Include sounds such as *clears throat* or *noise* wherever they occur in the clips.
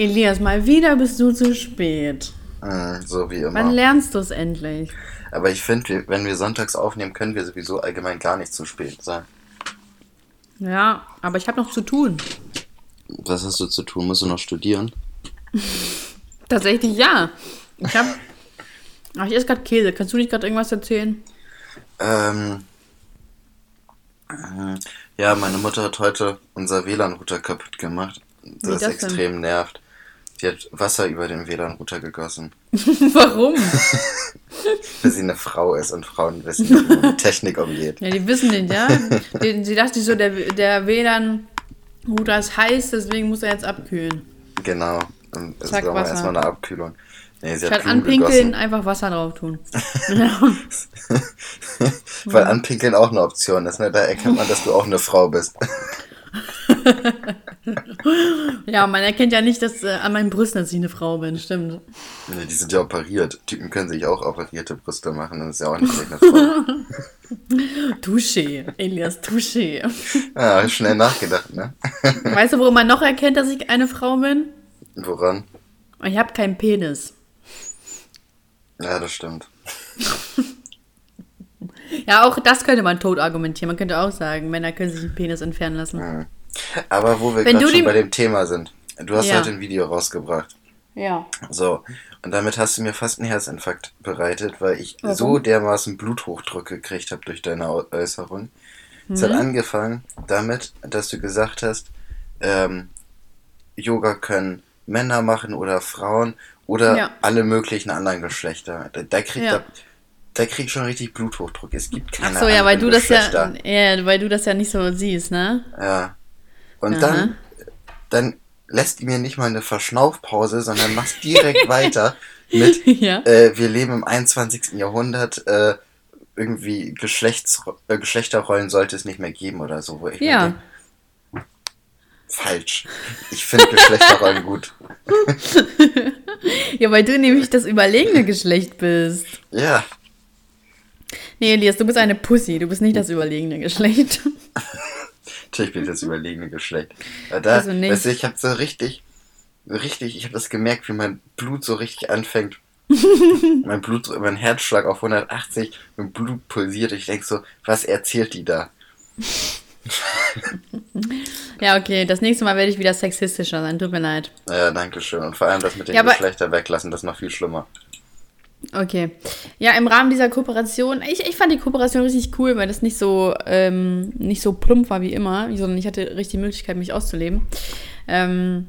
Elias, mal wieder bist du zu spät. Äh, so wie immer. Wann lernst du es endlich? Aber ich finde, wenn wir sonntags aufnehmen, können wir sowieso allgemein gar nicht zu spät sein. Ja, aber ich habe noch zu tun. Was hast du zu tun? Musst du noch studieren? *laughs* Tatsächlich ja. Ich habe. Ach, ich esse gerade Käse. Kannst du nicht gerade irgendwas erzählen? Ähm. äh, Ja, meine Mutter hat heute unser WLAN-Router kaputt gemacht. Das, das denn? extrem nervt. Die hat Wasser über den WLAN-Router gegossen. *laughs* Warum? *laughs* Weil sie eine Frau ist und Frauen wissen, wie man mit Technik umgeht. Ja, die wissen nicht, ja? *laughs* Die- Sie dachte sich so, der, der WLAN-Router ist heiß, deswegen muss er jetzt abkühlen. Genau. Zack, braucht man Wasser. erstmal eine Abkühlung. Nee, sie Statt Blumen anpinkeln, gegossen. einfach Wasser drauf tun. Weil anpinkeln auch eine Option ist, ne? Da erkennt man, dass du auch eine Frau bist. *laughs* ja, man erkennt ja nicht, dass äh, an meinen Brüsten, dass ich eine Frau bin, stimmt. Nee, die sind ja operiert. Typen können sich auch operierte Brüste machen. Das ist ja auch nicht eine Frau. *laughs* Touché, Elias, touché. Ja, schnell nachgedacht, ne? *laughs* Weißt du, woran man noch erkennt, dass ich eine Frau bin? Woran? Ich habe keinen Penis. Ja, das stimmt. Ja, auch das könnte man tot argumentieren. Man könnte auch sagen, Männer können sich einen Penis entfernen lassen. Mhm. Aber wo wir gerade schon bei dem Thema sind. Du hast Ja. heute ein Video rausgebracht. Ja. So. Und damit hast du mir fast einen Herzinfarkt bereitet, weil ich Warum? so dermaßen Bluthochdruck gekriegt habe durch deine Äußerung. Es hat angefangen damit, dass du gesagt hast, ähm, Yoga können Männer machen oder Frauen oder Ja. alle möglichen anderen Geschlechter. Da, da kriegt Ja. da, da kriegt schon richtig Bluthochdruck. Es gibt keine Ach so, ja, weil du das ja, ja, weil du das ja nicht so siehst, ne? Ja. Und Aha. dann, dann lässt die mir nicht mal eine Verschnaufpause, sondern machst direkt *laughs* weiter mit, Ja. äh, wir leben im 21. Jahrhundert, äh, irgendwie Geschlechts, äh, Geschlechterrollen sollte es nicht mehr geben oder so. Wo ich Ja. falsch. Ich finde Geschlechterrollen gut. *laughs* Ja, weil du nämlich das überlegene Geschlecht bist. Ja. Nee, Elias, du bist eine Pussy. Du bist nicht das überlegene Geschlecht. *laughs* Natürlich bin ich das überlegene Geschlecht. Aber da, Also nicht. weißt du, ich habe so richtig, richtig, ich habe das gemerkt, wie mein Blut so richtig anfängt. *laughs* mein Blut, mein Herzschlag auf 180, mein Blut pulsiert. Ich denk so, was erzählt die da? *laughs* Ja, okay, das nächste Mal werde ich wieder sexistischer sein. Tut mir leid. Ja, danke schön. Und vor allem das mit den Ja, aber- Geschlechter weglassen, das ist noch viel schlimmer. Okay. Ja, im Rahmen dieser Kooperation, ich, ich fand die Kooperation richtig cool, weil das nicht so, ähm, nicht so plump war wie immer, sondern ich hatte richtig die Möglichkeit, mich auszuleben. Ähm,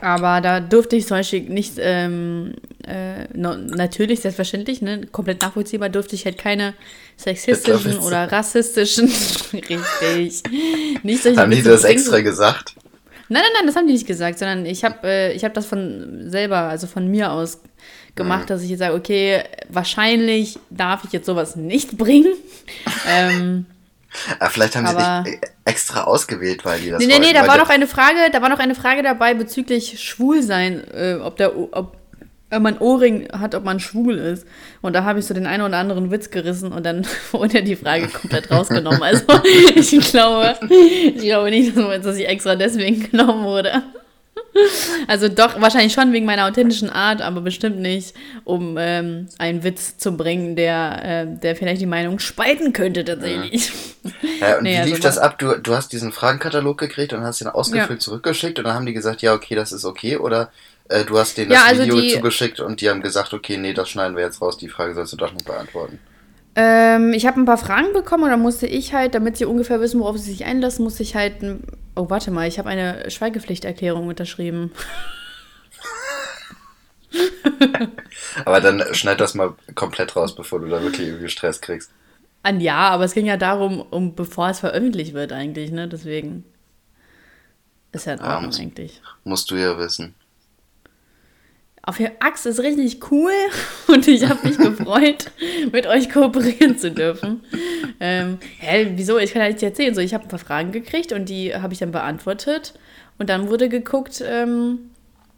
aber da durfte ich zum Beispiel nicht, ähm, äh, no, natürlich, selbstverständlich, ne, komplett nachvollziehbar, durfte ich halt keine sexistischen oder rassistischen, *laughs* richtig, nicht solche Haben die das extra gesagt? Nein, nein, nein, das haben die nicht gesagt, sondern ich habe äh, ich hab das von selber, also von mir aus gemacht, dass ich jetzt sage, okay, wahrscheinlich darf ich jetzt sowas nicht bringen. *laughs* ähm, Ah, vielleicht haben Aber- sie dich äh, extra ausgewählt, weil die das nee, nee, nee, da war noch eine Frage, da war noch eine Frage dabei bezüglich Schwulsein, äh, ob der, ob man Ohrring hat, ob man schwul ist. Und da habe ich so den einen oder anderen Witz gerissen und dann *laughs* wurde die Frage komplett rausgenommen. Also *laughs* ich glaube, ich glaube nicht, dass dass ich extra deswegen genommen wurde. *laughs* Also doch, wahrscheinlich schon wegen meiner authentischen Art, aber bestimmt nicht, um ähm, einen Witz zu bringen, der, äh, der vielleicht die Meinung spalten könnte tatsächlich. Ja, und *laughs* Nee, wie also lief das war- ab? Du, du hast diesen Fragenkatalog gekriegt und hast den ausgefüllt zurückgeschickt und dann haben die gesagt, ja, okay, das ist okay. Oder äh, du hast denen das Ja, also Video die- zugeschickt und die haben gesagt, okay, nee, das schneiden wir jetzt raus, die Frage sollst du doch nicht beantworten. Ähm, ich habe ein paar Fragen bekommen und dann musste ich halt, damit sie ungefähr wissen, worauf sie sich einlassen, musste ich halt. ein- Oh, warte mal, ich habe eine Schweigepflichterklärung unterschrieben. Aber dann schneid das mal komplett raus, bevor du da wirklich irgendwie Stress kriegst. An ja, aber es ging ja darum, um bevor es veröffentlicht wird eigentlich, ne? Deswegen ist ja in Ordnung muss- eigentlich. Musst du ja wissen. Auf der Axt ist richtig cool *laughs* und ich habe mich gefreut, mit euch kooperieren zu dürfen. Ähm, hä, wieso? Ich kann ja nicht erzählen. So, ich habe ein paar Fragen gekriegt und die habe ich dann beantwortet. Und dann wurde geguckt, ähm,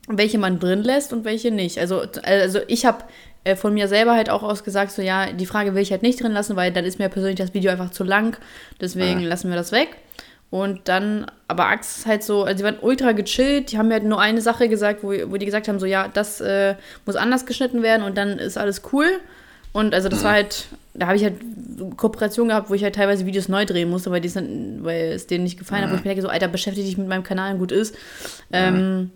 welche man drin lässt und welche nicht. Also, also ich habe äh, von mir selber halt auch ausgesagt, so ja, die Frage will ich halt nicht drin lassen, weil dann ist mir persönlich das Video einfach zu lang. Deswegen Ah. lassen wir das weg. Und dann, aber Axt ist halt so, also die waren ultra gechillt, die haben mir halt nur eine Sache gesagt, wo, wo die gesagt haben, so ja, das äh, muss anders geschnitten werden und dann ist alles cool. Und also das war halt, da habe ich halt Kooperation gehabt, wo ich halt teilweise Videos neu drehen musste, weil, die es weil es denen nicht gefallen hat, wo ich mir denke, so, Alter, beschäftige dich mit meinem Kanal und gut ist. Ähm,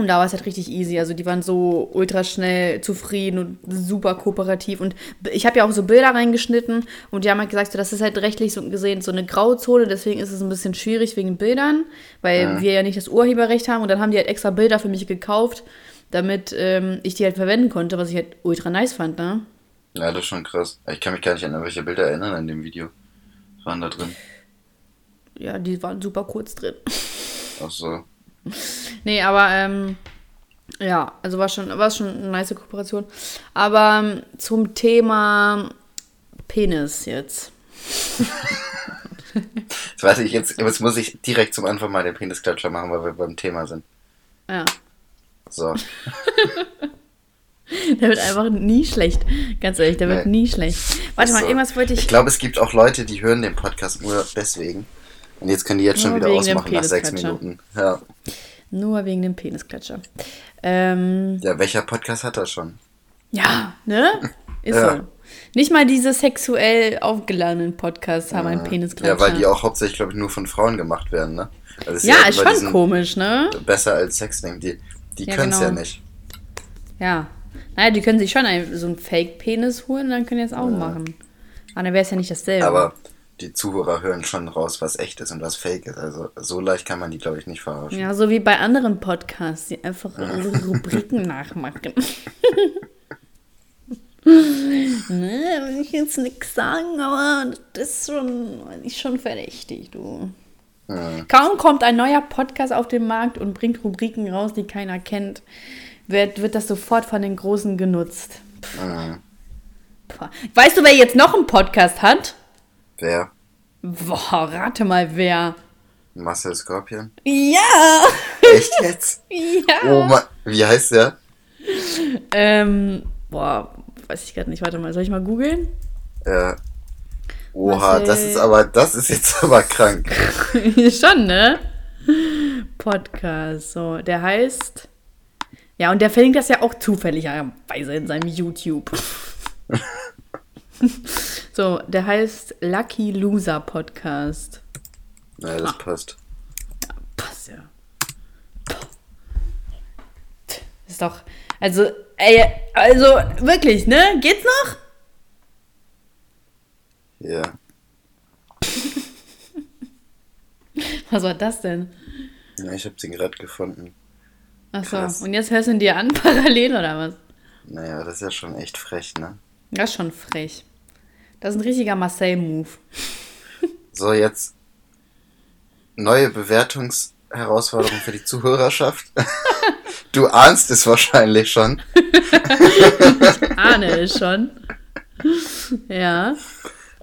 und da war es halt richtig easy. Also die waren so ultra schnell zufrieden und super kooperativ. Und ich habe ja auch so Bilder reingeschnitten und die haben halt gesagt, so, das ist halt rechtlich so gesehen so eine Grauzone, deswegen ist es ein bisschen schwierig wegen Bildern, weil Ja. wir ja nicht das Urheberrecht haben. Und dann haben die halt extra Bilder für mich gekauft, damit ähm, ich die halt verwenden konnte, was ich halt ultra nice fand, ne? Ja, das ist schon krass. Ich kann mich gar nicht an welche Bilder erinnern in dem Video. Was waren da drin? Ja, die waren super kurz drin. Ach so. *laughs* Nee, aber ähm, ja, also war schon, war schon eine nice Kooperation. Aber ähm, zum Thema Penis jetzt. Jetzt weiß ich, jetzt, jetzt muss ich direkt zum Anfang mal den Penisklatscher machen, weil wir beim Thema sind. Ja, So. *laughs* der wird einfach nie schlecht. Ganz ehrlich, der wird Nee. nie schlecht. Warte mal, So. irgendwas wollte ich. Ich glaube, es gibt auch Leute, die hören den Podcast nur deswegen. Und jetzt können die jetzt schon Nur wieder ausmachen nach sechs. Minuten. Ja. Nur wegen dem Penisklatscher. Ähm, ja, welcher Podcast hat das schon? ja, ne? *laughs* Ist Ja. so. Nicht mal diese sexuell aufgeladenen Podcasts haben einen Penisklatscher. Ja, weil die auch hauptsächlich, glaube ich, nur von Frauen gemacht werden, ne? Also es Ja, ist schon diesen komisch, ne? Besser als Sexting. Die, die Ja, können es genau. ja nicht. Ja. Naja, die können sich schon einen, so einen Fake-Penis holen, dann können die das auch machen. Aber dann wäre es ja nicht dasselbe. Aber die Zuhörer hören schon raus, was echt ist und was fake ist. Also so leicht kann man die, glaube ich, nicht verarschen. Ja, so wie bei anderen Podcasts, die einfach unsere Rubriken *laughs* nachmachen. *laughs* ne, will ich jetzt nichts sagen, aber das ist schon, ist schon verdächtig, du. Mhm. Kaum kommt ein neuer Podcast auf den Markt und bringt Rubriken raus, die keiner kennt, wird, wird das sofort von den Großen genutzt. Puh. Weißt du, wer jetzt noch einen Podcast hat? Wer? Boah, rate mal wer. Marcel Scorpion? Ja! Echt jetzt? *laughs* Ja! Oh Mann, wie heißt der? Ähm, boah, weiß ich gerade nicht. Warte mal, soll ich mal googeln? Äh, oha, Marcel- das ist aber, das ist jetzt *laughs* aber krank. *laughs* Schon, ne? Podcast. So, der heißt. Ja, und der verlinkt das ja auch zufälligerweise in seinem YouTube. *laughs* so, der heißt Lucky Loser Podcast. Ja, das passt. Passt ja. Ist doch. Also, ey, also wirklich, ne? Geht's noch? Ja. *laughs* Was war das denn? ja ich habe den gerade gefunden. Achso, Krass. und jetzt hörst du ihn dir an, *laughs* parallel oder was? Naja, das ist ja schon echt frech, ne? Das ist schon frech. Das ist ein richtiger Marcel-Move. So, jetzt neue Bewertungsherausforderung für die Zuhörerschaft. *laughs* Du ahnst es wahrscheinlich schon. Ahne es schon. Ja.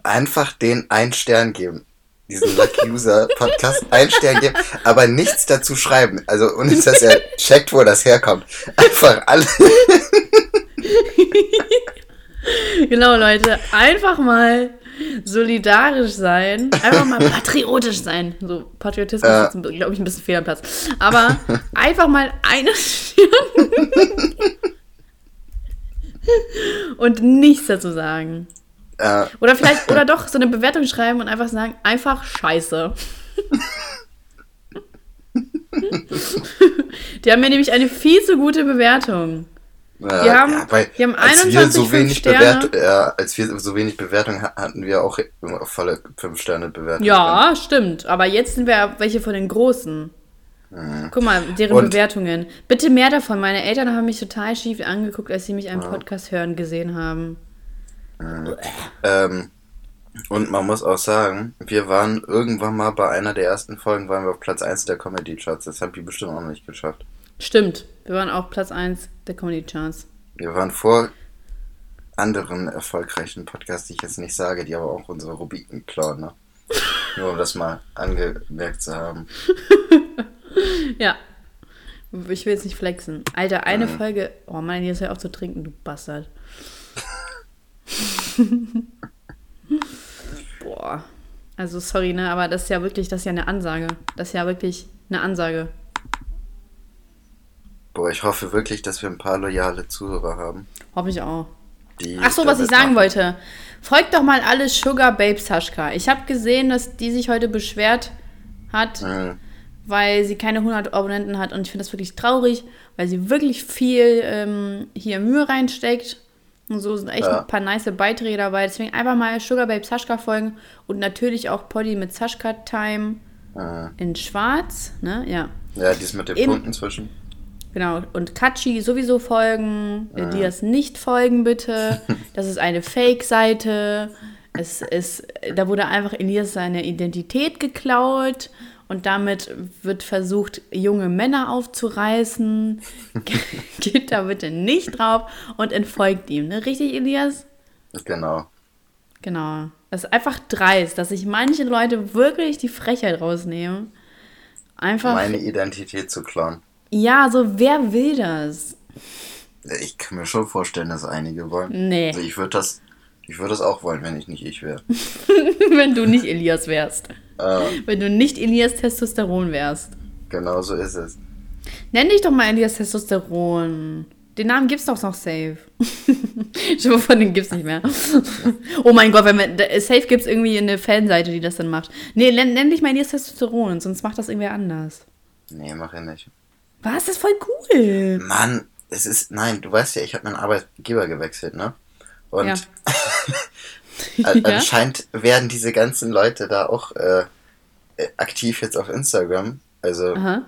Einfach den einen Stern geben. Diesen Lucky User Podcast einen Stern geben, aber nichts dazu schreiben. Also, und ist dass er checkt, wo das herkommt. Einfach alle. *laughs* *laughs* Genau, Leute. Einfach mal solidarisch sein. Einfach mal *laughs* patriotisch sein. So, Patriotismus Ja. ist, glaube ich, ein bisschen fehl am Platz. Aber *laughs* einfach mal eine Stirn. Und nichts dazu sagen. Äh, Oder vielleicht, oder doch so eine Bewertung schreiben und einfach sagen, einfach scheiße. Die haben mir nämlich eine viel zu gute Bewertung. Ja, Die haben- ja, weil die haben als wir 21 so wenig Sterne. Ja, als wir so wenig Bewertung ha- hatten wir auch volle 5 Sterne Bewertung. Ja, stimmt. Aber jetzt sind wir welche von den Großen. Guck mal, deren Und- Bewertungen. Bitte mehr davon. Meine Eltern haben mich total schief angeguckt, als sie mich einen Podcast hören gesehen haben. Ähm, und man muss auch sagen, wir waren irgendwann mal bei einer der ersten Folgen, waren wir auf Platz 1 der Comedy Charts. Das haben die bestimmt auch noch nicht geschafft. Stimmt. Wir waren auch Platz 1 der Comedy Charts. Wir waren vor anderen erfolgreichen Podcasts, die ich jetzt nicht sage, die aber auch unsere Rubriken klauen, ne? *laughs* Nur um das mal angemerkt zu haben. *laughs* Ja. Ich will jetzt nicht flexen. Alter, eine Folge. Oh Mann, jetzt hör auf zu trinken, du Bastard. *laughs* Boah. Also sorry, ne, aber das ist ja wirklich, das ist ja eine Ansage. Das ist ja wirklich eine Ansage. Boah, ich hoffe wirklich, dass wir ein paar loyale Zuhörer haben. Hoffe ich auch. Ach so, was ich sagen machen. wollte. Folgt doch mal alle Sugar Babe Sascha. Ich habe gesehen, dass die sich heute beschwert hat, Mhm. weil sie keine 100 Abonnenten hat. Und ich finde das wirklich traurig, weil sie wirklich viel ähm, hier Mühe reinsteckt. Und so sind echt Ja. ein paar nice Beiträge dabei. Deswegen einfach mal Sugar Babe Sascha folgen. Und natürlich auch Poddy mit Sascha Time Mhm. in schwarz. Ne? Ja. Ja, dies mit den Eben- Punkten zwischen. Genau, und Kachi sowieso folgen, äh, die das nicht folgen, bitte. *laughs* Das ist eine Fake-Seite. Es ist, da wurde einfach Elias seine Identität geklaut und damit wird versucht, junge Männer aufzureißen. *laughs* Geht da bitte nicht drauf und entfolgt ihm, ne? Richtig, Elias? Genau. Genau. Das ist einfach dreist, dass sich manche Leute wirklich die Frechheit rausnehmen. Einfach. Meine Identität zu klauen. Ja, so wer will das? Ich kann mir schon vorstellen, dass einige wollen. Nee. Also ich würde das, ich würde das auch wollen, wenn ich nicht ich wäre. *laughs* wenn du nicht Elias wärst. äh, Wenn du nicht Elias Testosteron wärst. genau so ist es. Nenn dich doch mal Elias Testosteron. Den Namen gibt's doch noch safe. *laughs* Schon mal von den gibt's nicht mehr. oh mein Gott, wenn wir, da- safe gibt's irgendwie eine Fanseite, die das dann macht. Nee, nenn, nenn dich mal Elias Testosteron, sonst macht das irgendwer anders. Nee, mach ich nicht. Was? Das ist voll cool. Mann, es ist, nein, du weißt ja, ich habe meinen Arbeitgeber gewechselt, ne? Und Ja. *laughs* an- *laughs* Ja? anscheinend werden diese ganzen Leute da auch äh, äh, aktiv jetzt auf Instagram. Also Aha.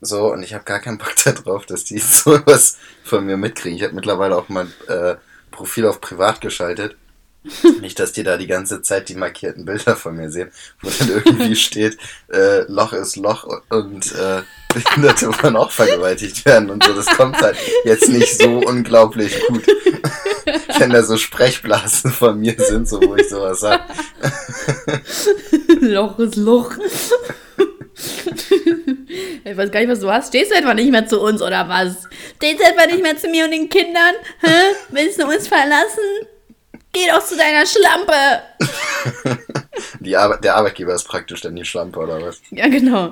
so, und ich habe gar keinen Bock *laughs* darauf, dass die sowas von mir mitkriegen. Ich habe mittlerweile auch mein äh, Profil auf privat geschaltet. Nicht, dass die da die ganze Zeit die markierten Bilder von mir sehen, wo dann irgendwie *laughs* steht, äh, Loch ist Loch und äh, Behinderte wollen auch vergewaltigt werden und so. Das kommt halt jetzt nicht so unglaublich gut. *laughs* Wenn da so Sprechblasen von mir sind, so wo ich sowas sage. *laughs* Loch ist Loch. ich weiß gar nicht, was du hast. Stehst du etwa nicht mehr zu uns oder was? Stehst du etwa nicht mehr zu mir und den Kindern? Hä? Willst du uns verlassen? Geh doch zu deiner Schlampe. *laughs* Die Arbe der Arbeitgeber ist praktisch dann die Schlampe oder was? Ja, genau.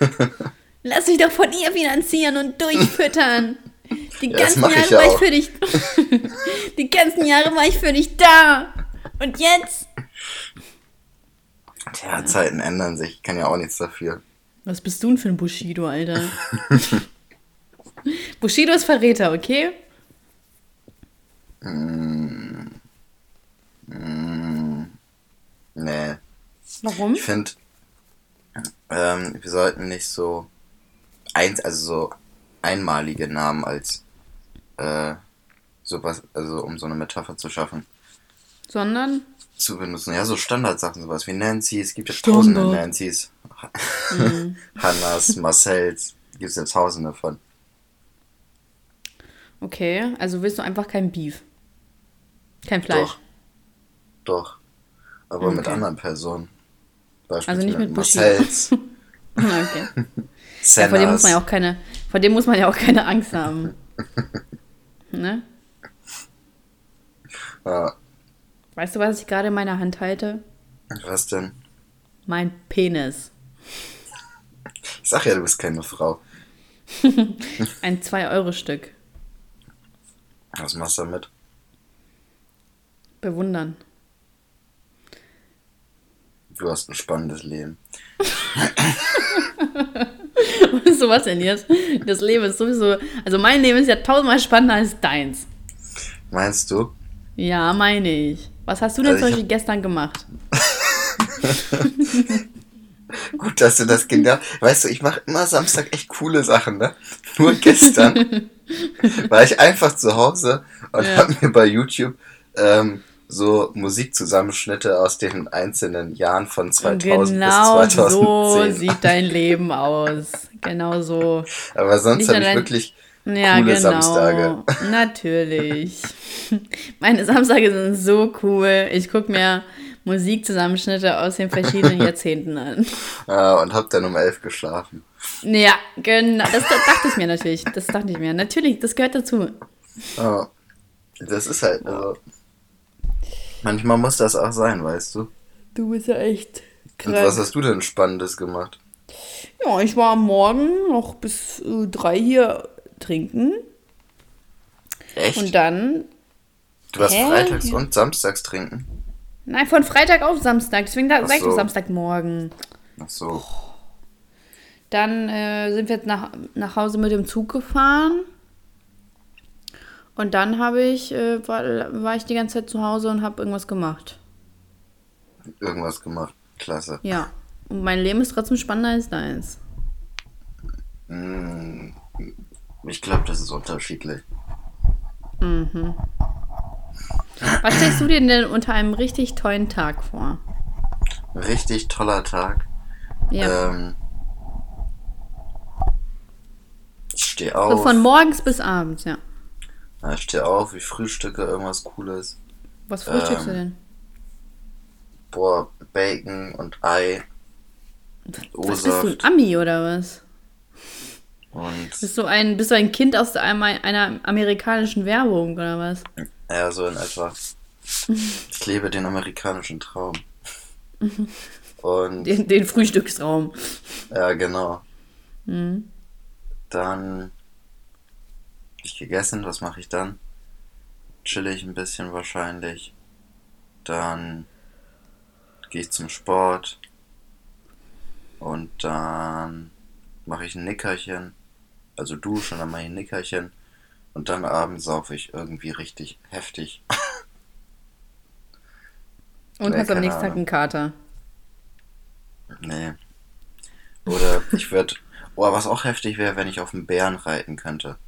*laughs* Lass dich doch von ihr finanzieren und durchfüttern. Die Ja, ganzen Jahre ich ja war ich auch. für dich. *laughs* Die ganzen Jahre war ich für dich da. Und jetzt? Tja, Zeiten ändern sich. Ich kann ja auch nichts dafür. Was bist du denn für ein Bushido, Alter? Bushido ist Verräter, okay? Nee. Warum? Ich finde, ähm, wir sollten nicht so eins, also so einmalige Namen als äh, sowas, also um so eine Metapher zu schaffen, Sondern? zu benutzen. Ja, so Standardsachen, sowas wie Nancy, es gibt ja Standard. tausende Nancy's, *laughs* Hannas, Marcells, gibt es ja tausende von. Okay, also willst du einfach kein Beef. Kein Fleisch. Doch. Doch. Aber mit Okay. anderen Personen. Beispielsweise Also nicht mit Bushido. Marcells, *laughs* Okay. *laughs* Ja, vor dem muss man ja auch keine, vor dem muss man ja auch keine Angst haben. *laughs* ne? Ja, Weißt du, was ich gerade in meiner Hand halte? was denn? Mein Penis. Ich sag ja, du bist keine Frau. Ein 2-Euro-Stück. Was machst du damit? Bewundern. Du hast ein spannendes Leben. *laughs* so was denn jetzt? Das Leben ist sowieso. Also mein Leben ist ja tausendmal spannender als deins. Meinst du? Ja, meine ich. Was hast du denn Also zum Beispiel gestern gemacht? *laughs* Gut, dass du das genau. Weißt du, ich mache immer Samstag echt coole Sachen, ne? Nur gestern *laughs* war ich einfach zu Hause und Ja. habe mir bei YouTube ähm, so Musikzusammenschnitte aus den einzelnen Jahren von 2000 genau bis 2010. so sieht dein *laughs* Leben aus. Genau so. Aber sonst habe ich wirklich Ja, coole genau. Samstage. *laughs* Natürlich. *laughs* Meine Samstage sind so cool. Ich gucke mir Musikzusammenschnitte aus den verschiedenen Jahrzehnten an. äh, und habe dann um elf geschlafen. Ja, genau. Das, das dachte ich mir natürlich. Das dachte ich mir. Natürlich, das gehört dazu. Ja. Das ist halt, also. Manchmal muss das auch sein, weißt du? Du bist ja echt Und was hast du denn Spannendes gemacht? Ja, ich war am Morgen noch bis äh, drei hier trinken. Echt? Und dann. du warst Hä? freitags und samstags trinken? Nein, von Freitag auf Samstag. Deswegen da, Ach sag ich so. Samstagmorgen. Ach so. Dann äh, sind wir jetzt nach, nach Hause mit dem Zug gefahren. Und dann habe ich, äh, war, war ich die ganze Zeit zu Hause und habe irgendwas gemacht. Irgendwas gemacht. Klasse. Ja. Und mein Leben ist trotzdem spannender als deins. Mm, Ich glaube, das ist unterschiedlich. Was stellst du dir denn unter einem richtig tollen Tag vor? Richtig toller Tag. Ja. Ähm, ich stehe so auf. von morgens bis abends, ja. Ja, ich stehe auf, ich frühstücke irgendwas Cooles. Was frühstückst du Ähm, denn? Boah, Bacon und Ei. Was bist du, ein. Ami oder was? Und Bist du ein, bist du ein Kind aus einem, einer amerikanischen Werbung oder was? ja, so in etwa. Ich lebe den amerikanischen Traum. Und Den, den Frühstücksraum. ja, genau. Mhm. Dann ich gegessen, was mache ich dann? Chill ich ein bisschen wahrscheinlich. Dann gehe ich zum Sport. Und dann mache ich ein Nickerchen. Also duschen, dann mache ich ein Nickerchen. Und dann abends saufe ich irgendwie richtig heftig. *laughs* Und Nee, hast am nächsten Tag einen Kater. Nee. Oder ich würde. Oh, was auch heftig wäre, wenn ich auf einen Bären reiten könnte.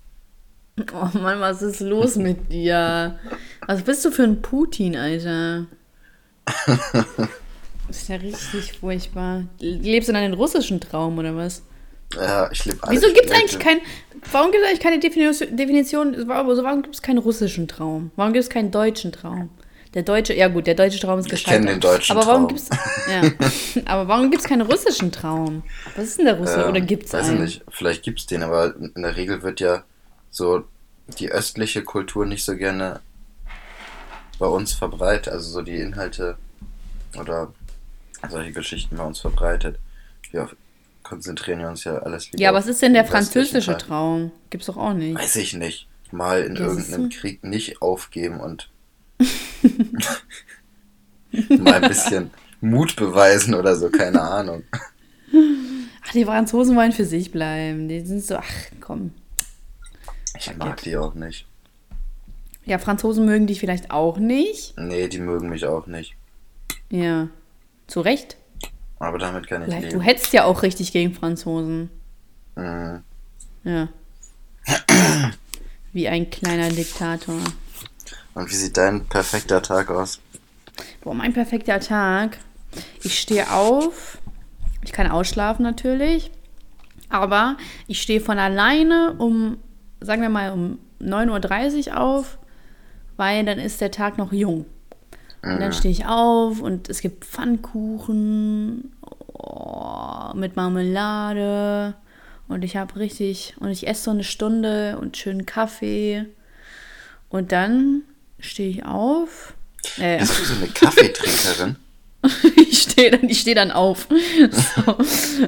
Oh Mann, was ist los mit dir? Was bist du für ein Putin, Alter? Das ist ja richtig furchtbar. Lebst du in einem russischen Traum oder was? Ja, ich lebe. Wieso gibt es ich eigentlich lebe- kein. Warum gibt es eigentlich keine Definition? Definition warum warum gibt es keinen russischen Traum? Warum gibt es keinen deutschen Traum? Der deutsche, ja gut, der deutsche Traum ist Ich gescheitert. kenn den deutschen aber warum Traum. Gibt's, ja. *laughs* aber warum gibt es keinen russischen Traum? Was ist denn der Russe? Ähm, oder gibt es Weiß einen? ich nicht. Vielleicht gibt's den, aber in der Regel wird ja so die östliche Kultur nicht so gerne bei uns verbreitet. Also so die Inhalte oder solche Geschichten bei uns verbreitet. Wir konzentrieren wir uns ja alles lieber Ja, was ist denn der französische. Traum? Gibt's doch auch nicht. Weiß ich nicht. Mal in siehst irgendeinem? Krieg nicht aufgeben und *laughs* mal ein bisschen Mut beweisen oder so, keine Ahnung. Ach, die Franzosen wollen für sich bleiben. Die sind so, ach komm. Ich mag die auch nicht. Ja, Franzosen mögen dich vielleicht auch nicht. Nee, die mögen mich auch nicht. Ja. Zu Recht. Aber damit kann ich Du, leben. du hetzt ja auch richtig gegen Franzosen. Mhm. Ja. *clears throat* Wie ein kleiner Diktator. Und wie sieht dein perfekter Tag aus? Boah, mein perfekter Tag. Ich stehe auf. Ich kann ausschlafen natürlich. Aber ich stehe von alleine um, sagen wir mal, um 9.30 Uhr auf, weil dann ist der Tag noch jung. Und dann stehe ich auf und es gibt Pfannkuchen oh, mit Marmelade. Und ich habe richtig, und ich esse so eine Stunde und schönen Kaffee. Und dann stehe ich auf. Äh, Bist du so eine *laughs* Kaffeetrinkerin? ich stehe dann, ich steh dann auf. *laughs* So.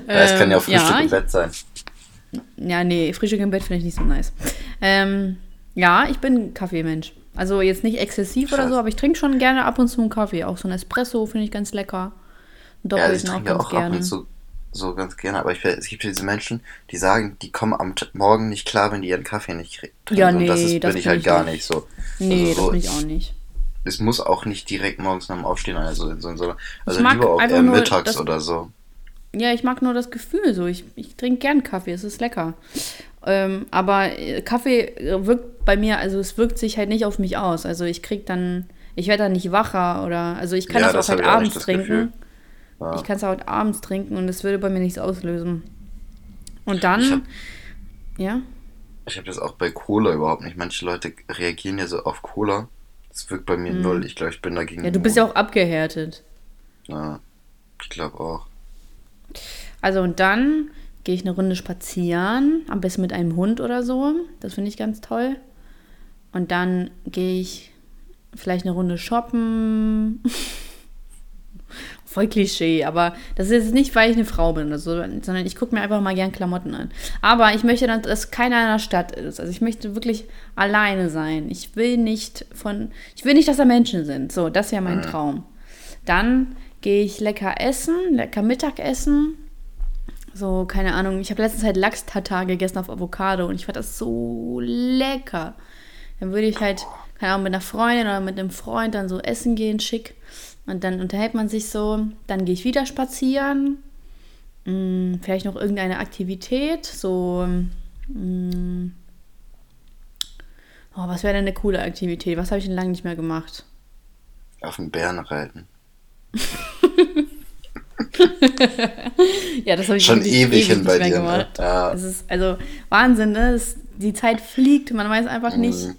Ja, es kann ja auch Ähm, Frühstück ja, im Bett sein. Ja, nee, Frühstück im Bett finde ich nicht so nice. Ähm, ja, ich bin Kaffeemensch. Also jetzt nicht exzessiv oder Krass. so, aber ich trinke schon gerne ab und zu einen Kaffee. Auch so ein Espresso finde ich ganz lecker. Ja, also ich Doppelten auch trinke ganz auch gerne. ab und zu so ganz gerne. Aber ich, es gibt ja diese Menschen, die sagen, die kommen am Morgen nicht klar, wenn die ihren Kaffee nicht trinken. Ja, Und das nee, ist, das bin ich halt ich gar nicht. nicht so. Nee, also so, das bin ich auch nicht. Es muss auch nicht direkt morgens nach dem Aufstehen also, so, so, also mag lieber auch eher mittags oder so. Ja, ich mag nur das Gefühl so. Ich, ich trinke gern Kaffee, es ist lecker. Ähm, aber äh, Kaffee äh, wirkt bei mir, also es wirkt sich halt nicht auf mich aus. Also ich krieg dann, ich werde dann nicht wacher oder, also ich kann Ja, das das auch halt auch nicht abends trinken. Ja. Ich kann es auch halt abends trinken und es würde bei mir nichts auslösen. Und dann, Ich hab- ja, Ich habe das auch bei Cola überhaupt nicht. Manche Leute reagieren ja so auf Cola. Das wirkt bei mir null. Ich glaube, ich bin dagegen. Ja, du bist ja auch abgehärtet. Ja, ich glaube auch. Also und dann gehe ich eine Runde spazieren, am besten mit einem Hund oder so. Das finde ich ganz toll. Und dann gehe ich vielleicht eine Runde shoppen. *laughs* voll Klischee, aber das ist jetzt nicht, weil ich eine Frau bin oder so, sondern ich gucke mir einfach mal gern Klamotten an. Aber ich möchte dann, dass keiner in der Stadt ist. Also ich möchte wirklich alleine sein. Ich will nicht von, ich will nicht, dass da Menschen sind. So, das wäre mein mhm. Traum. Dann gehe ich lecker essen, lecker Mittagessen. So, keine Ahnung, ich habe letztens halt Lachs-Tatar gegessen auf Avocado und ich fand das so lecker. Dann würde ich halt, keine Ahnung, mit einer Freundin oder mit einem Freund dann so essen gehen, schick. Und dann unterhält man sich so. Dann gehe ich wieder spazieren. Hm, vielleicht noch irgendeine Aktivität. So. Hm, oh, was wäre denn eine coole Aktivität? Was habe ich denn lange nicht mehr gemacht? Auf den Bären reiten. *laughs* ja, das habe ich schon ewig, ewig hin bei dir. Ne? Gemacht. Ja. Das ist also Wahnsinn, ne? Das, die Zeit fliegt, man weiß einfach nicht. Mhm.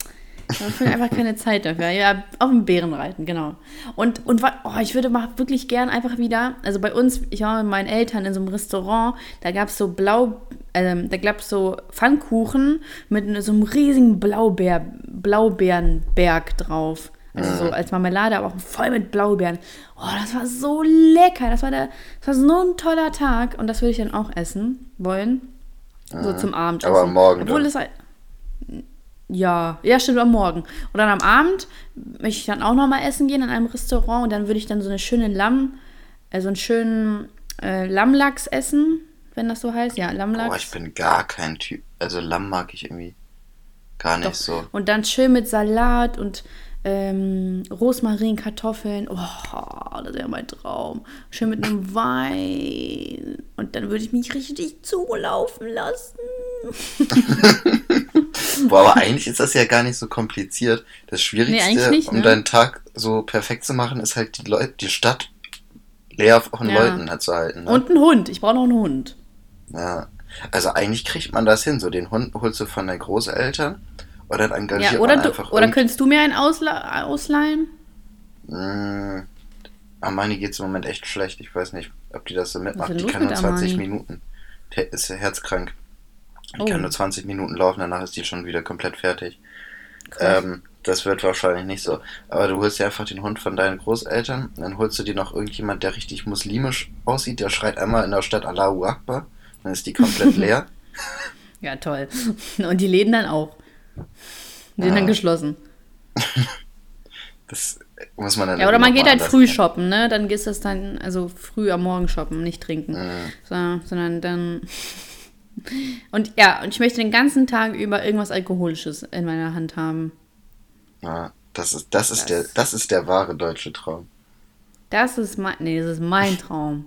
Man findet einfach keine Zeit dafür. Ja, auf dem Bären reiten, genau. Und, und oh, ich würde mal wirklich gern einfach wieder, also bei uns, ich war mit meinen Eltern in so einem Restaurant, da gab es so Blau, ähm, da gab es so Pfannkuchen mit so einem riesigen Blaubeer, Blaubeerenberg drauf. Also so als Marmelade, aber auch voll mit Blaubeeren. Oh, das war so lecker. Das war, der, das war so ein toller Tag. Und das würde ich dann auch essen wollen. So zum Abend. Aber morgen. Obwohl es halt. Ja, ja, stimmt, am Morgen. Und dann am Abend möchte ich dann auch nochmal essen gehen in einem Restaurant und dann würde ich dann so eine schöne Lamm, also einen schönen äh, Lammlachs essen, wenn das so heißt. Ja, Lammlachs. Boah, ich bin gar kein Typ. Also Lamm mag ich irgendwie gar nicht Doch. so. Und dann schön mit Salat und ähm, Rosmarin, Kartoffeln. Oh, das wäre mein Traum. Schön mit einem Wein. Und dann würde ich mich richtig zulaufen lassen. *laughs* Boah, aber eigentlich ist das ja gar nicht so kompliziert. Das Schwierigste, nee, nicht, um ne? deinen Tag so perfekt zu machen, ist halt die Leute, die Stadt leer von ja. Leuten halt zu halten. Ne? Und einen Hund. Ich brauche noch einen Hund. Ja. Also eigentlich kriegt man das hin. So den Hund holst du von deinen Großeltern oder dann engagiert ja, oder man einfach. Du, oder könntest du mir einen ausle ausleihen? Mmh, Armani geht es im Moment echt schlecht. Ich weiß nicht, ob die das so mitmacht. Die kann nur 20 Armani? Minuten. Der ist herzkrank. Die oh. kann nur 20 Minuten laufen, danach ist die schon wieder komplett fertig. Ähm, das wird wahrscheinlich nicht so. Aber du holst dir einfach den Hund von deinen Großeltern, dann holst du dir noch irgendjemand, der richtig muslimisch aussieht, der schreit einmal in der Stadt Allahu Akbar, dann ist die komplett *laughs* leer. ja, toll. Und die Läden dann auch. Die sind dann geschlossen. *laughs* das muss man dann. Ja, oder man geht halt früh shoppen, ne? Dann gehst du das dann, also früh am Morgen shoppen, nicht trinken. Mhm. So, sondern dann. *laughs* Und ja, und ich möchte den ganzen Tag über irgendwas Alkoholisches in meiner Hand haben. Ja, das ist, das ist, das. Der, das ist der wahre deutsche Traum. Das ist mein, nee, das ist mein Traum.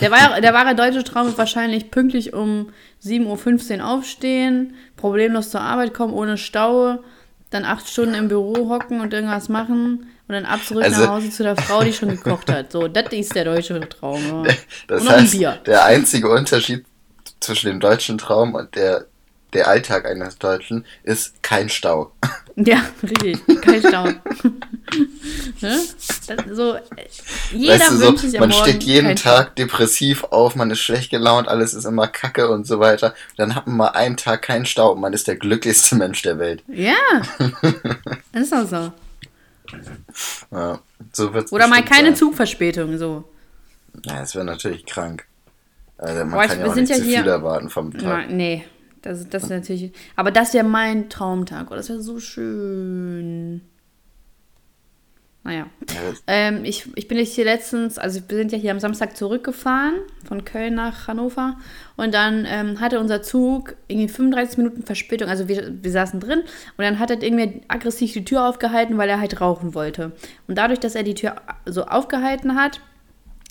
Der, wahre, der wahre deutsche Traum ist wahrscheinlich pünktlich um 7.15 Uhr aufstehen, problemlos zur Arbeit kommen, ohne Stau, dann acht Stunden im Büro hocken und irgendwas machen und dann ab zurück also, nach Hause zu der Frau, die schon gekocht hat. So, das ist der deutsche Traum. Ja. Das und heißt, ein der einzige Unterschied zwischen dem deutschen Traum und der, der Alltag eines Deutschen ist kein Stau. Ja, richtig, kein Stau. *laughs* ne? so, jeder weißt du, wünscht so, sich Man steht jeden Tag Stau. depressiv auf, man ist schlecht gelaunt, alles ist immer kacke und so weiter. Dann hat man mal einen Tag keinen Stau und man ist der glücklichste Mensch der Welt. Ja, *laughs* ist auch so. Ja, so wird's Oder mal keine sein. Zugverspätung, so. Ja, das wäre natürlich krank. Also man Boah, kann ja auch nicht ja zu viel erwarten vom Tag. Na, nee, das, das ist natürlich. Aber das wäre mein Traumtag. Oh, das wäre so schön. Naja. Ähm, ich, ich bin jetzt hier letztens, also wir sind ja hier am Samstag zurückgefahren von Köln nach Hannover und dann ähm, hatte unser Zug irgendwie 35 Minuten Verspätung, also wir, wir saßen drin und dann hat er irgendwie aggressiv die Tür aufgehalten, weil er halt rauchen wollte. Und dadurch, dass er die Tür so aufgehalten hat,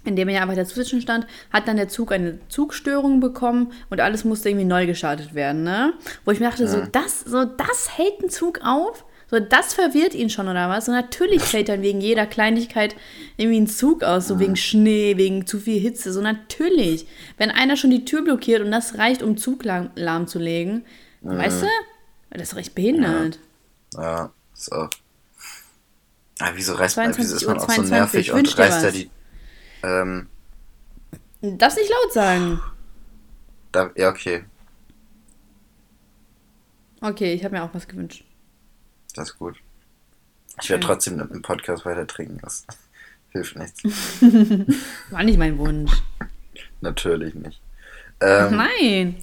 in dem er ja einfach dazwischen stand, hat dann der Zug eine Zugstörung bekommen und alles musste irgendwie neu gestartet werden, ne? Wo ich mir dachte, ja. so das, so das hält ein Zug auf? So, das verwirrt ihn schon, oder was? Und natürlich *laughs* fällt dann wegen jeder Kleinigkeit irgendwie ein Zug aus, so ja. wegen Schnee, wegen zu viel Hitze. So, natürlich. Wenn einer schon die Tür blockiert und das reicht, um Zug lahm, lahmzulegen, ja. weißt du? Das ist recht behindert. Ja, ja so. Ah, wieso reißt man, wieso ist man auch so nervig und reißt da die ähm, Darfst nicht laut sagen. Da, ja, okay. Okay, ich habe mir auch was gewünscht. Das ist gut. Ich werde trotzdem im Podcast weiter trinken. Das *laughs* Hilft nichts. *laughs* War nicht mein Wunsch. Natürlich nicht. Ach *laughs* Ähm, nein.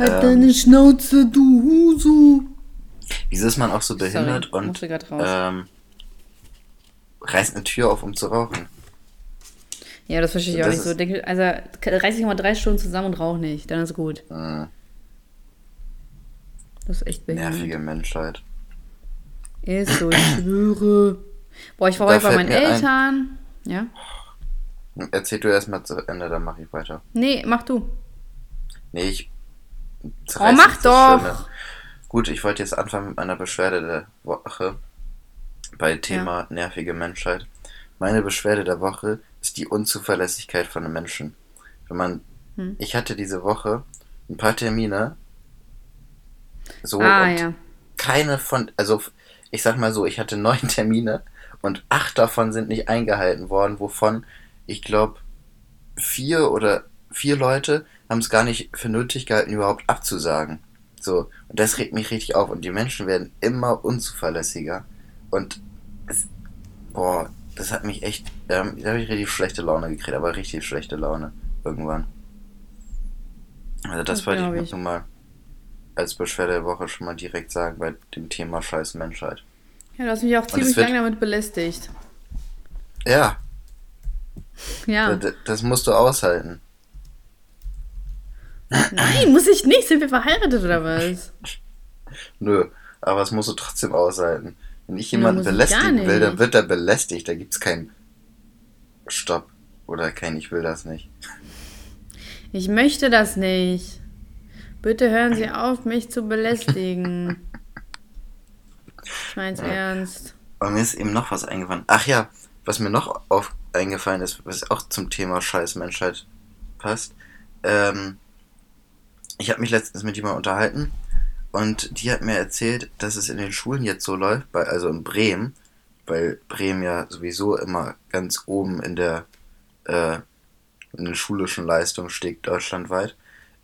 halt deine Schnauze, du Huso. wieso ist man auch so behindert Sorry, und ähm, reißt eine Tür auf, um zu rauchen? Ja, das verstehe ich auch das nicht so. also reiß dich mal drei Stunden zusammen und rauch nicht. Dann ist gut. Äh, Das ist echt behindert. nervige Menschheit. Ist so, ich schwöre. Boah, ich war Da heute bei meinen mir ein- Eltern. Ja? Erzähl du erstmal zu Ende, dann mache ich weiter. Nee, mach du. Nee, ich. Oh, mach doch! Gut, ich wollte jetzt anfangen mit meiner Beschwerde der Woche bei Thema nervige Menschheit. Meine Beschwerde der Woche ist die Unzuverlässigkeit von den Menschen. Wenn man, Hm. ich hatte diese Woche ein paar Termine, so ah, und ja. keine von, also ich sag mal so, ich hatte neun *laughs* Termine und acht davon sind nicht eingehalten worden, wovon ich glaube vier oder vier Leute haben es gar nicht für nötig gehalten, überhaupt abzusagen. So, und das regt mich richtig auf und die Menschen werden immer unzuverlässiger und es, boah, das hat mich echt, ähm, da habe ich richtig schlechte Laune gekriegt, aber richtig schlechte Laune irgendwann. Also das Das wollte ich mir nun mal als Beschwerde der Woche schon mal direkt sagen bei dem Thema Scheiß Menschheit. Ja, du hast mich auch ziemlich lange damit belästigt. Ja, Ja. d- das musst du aushalten. Nein, muss ich nicht. Sind wir verheiratet oder was? *laughs* Nö, aber das musst du trotzdem aushalten. Wenn ich jemanden belästigen will, dann wird er belästigt. Da gibt's keinen Stopp oder kein Ich will das nicht. Ich möchte das nicht. Bitte hören Sie auf, mich zu belästigen. Ich mein's *laughs* ernst. Aber mir ist eben noch was eingefallen. Ach ja, was mir noch auf eingefallen ist, was auch zum Thema Scheiß Menschheit passt. Ähm, ich habe mich letztens mit jemandem unterhalten und die hat mir erzählt, dass es in den Schulen jetzt so läuft, bei, also in Bremen, weil Bremen ja sowieso immer ganz oben in der äh, in den schulischen Leistungen steht deutschlandweit,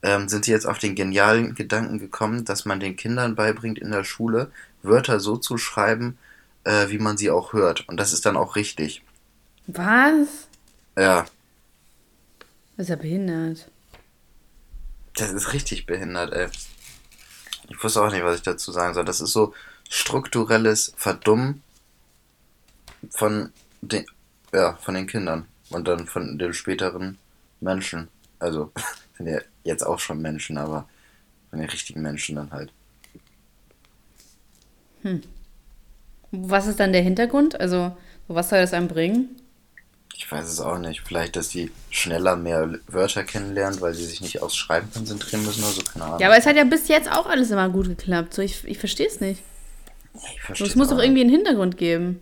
ähm, sind sie jetzt auf den genialen Gedanken gekommen, dass man den Kindern beibringt in der Schule, Wörter so zu schreiben, äh, wie man sie auch hört. Und das ist dann auch richtig. Was? Ja, Das ist ja behindert. das ist richtig behindert, ey. Ich wusste auch nicht, was ich dazu sagen soll. Das ist so strukturelles Verdummen von den, ja, von den Kindern und dann von den späteren Menschen. Also, *laughs* sind ja jetzt auch schon Menschen, aber von den richtigen Menschen dann halt. Was ist dann der Hintergrund? Also, so was soll das einem bringen? Ich weiß es auch nicht. Vielleicht, dass die schneller mehr Wörter kennenlernen, weil sie sich nicht aufs Schreiben konzentrieren müssen oder so, keine Ahnung. Ja, aber es hat ja bis jetzt auch alles immer gut geklappt. So, ich, ich verstehe es nicht. ich So, verstehe es muss doch irgendwie einen Hintergrund geben.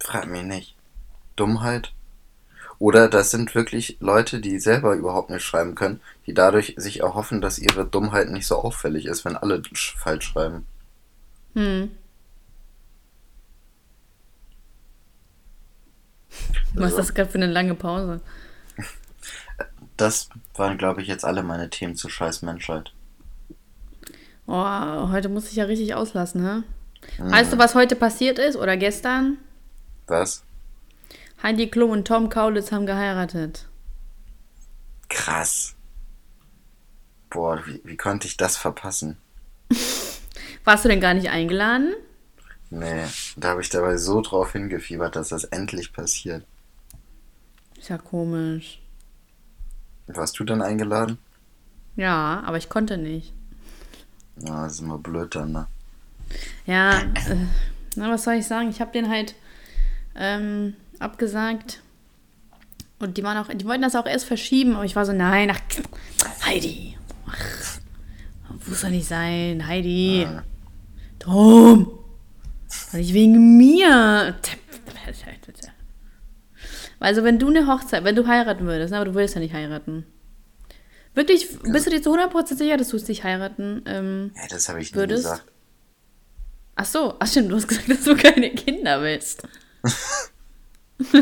Frag mich nicht. Dummheit? Oder das sind wirklich Leute, die selber überhaupt nicht schreiben können, die dadurch sich erhoffen, dass ihre Dummheit nicht so auffällig ist, wenn alle sch- falsch schreiben. Hm. Was Also- ist das gerade für eine lange Pause? Das waren, glaube ich, jetzt alle meine Themen zu scheiß Menschheit. Oh, heute muss ich ja richtig auslassen, hä? Weißt du, was heute passiert ist oder gestern? Was? Heidi Klum und Tom Kaulitz haben geheiratet. Krass. Boah, wie, wie konnte ich das verpassen? *laughs* Warst du denn gar nicht eingeladen? Nee, da habe ich dabei so drauf hingefiebert, dass das endlich passiert. Ist ja komisch. Warst du dann eingeladen? Ja, aber ich konnte nicht. Ja, das ist immer blöd dann, ne? Ja, äh, na, was soll ich sagen? Ich habe den halt ähm, abgesagt. Und die, waren auch, die wollten das auch erst verschieben, aber ich war so, nein, ach, Heidi. Ach, muss doch nicht sein, Heidi. Ja. Tom. Nicht wegen mir. Also, wenn du eine Hochzeit, wenn du heiraten würdest, aber du willst ja nicht heiraten. Wirklich, bist du dir zu 100% sicher, dass du es nicht heiraten ähm, Ja, das habe ich nie Würdest? gesagt. Ach so, ach stimmt, du hast gesagt, dass du keine Kinder willst. *laughs*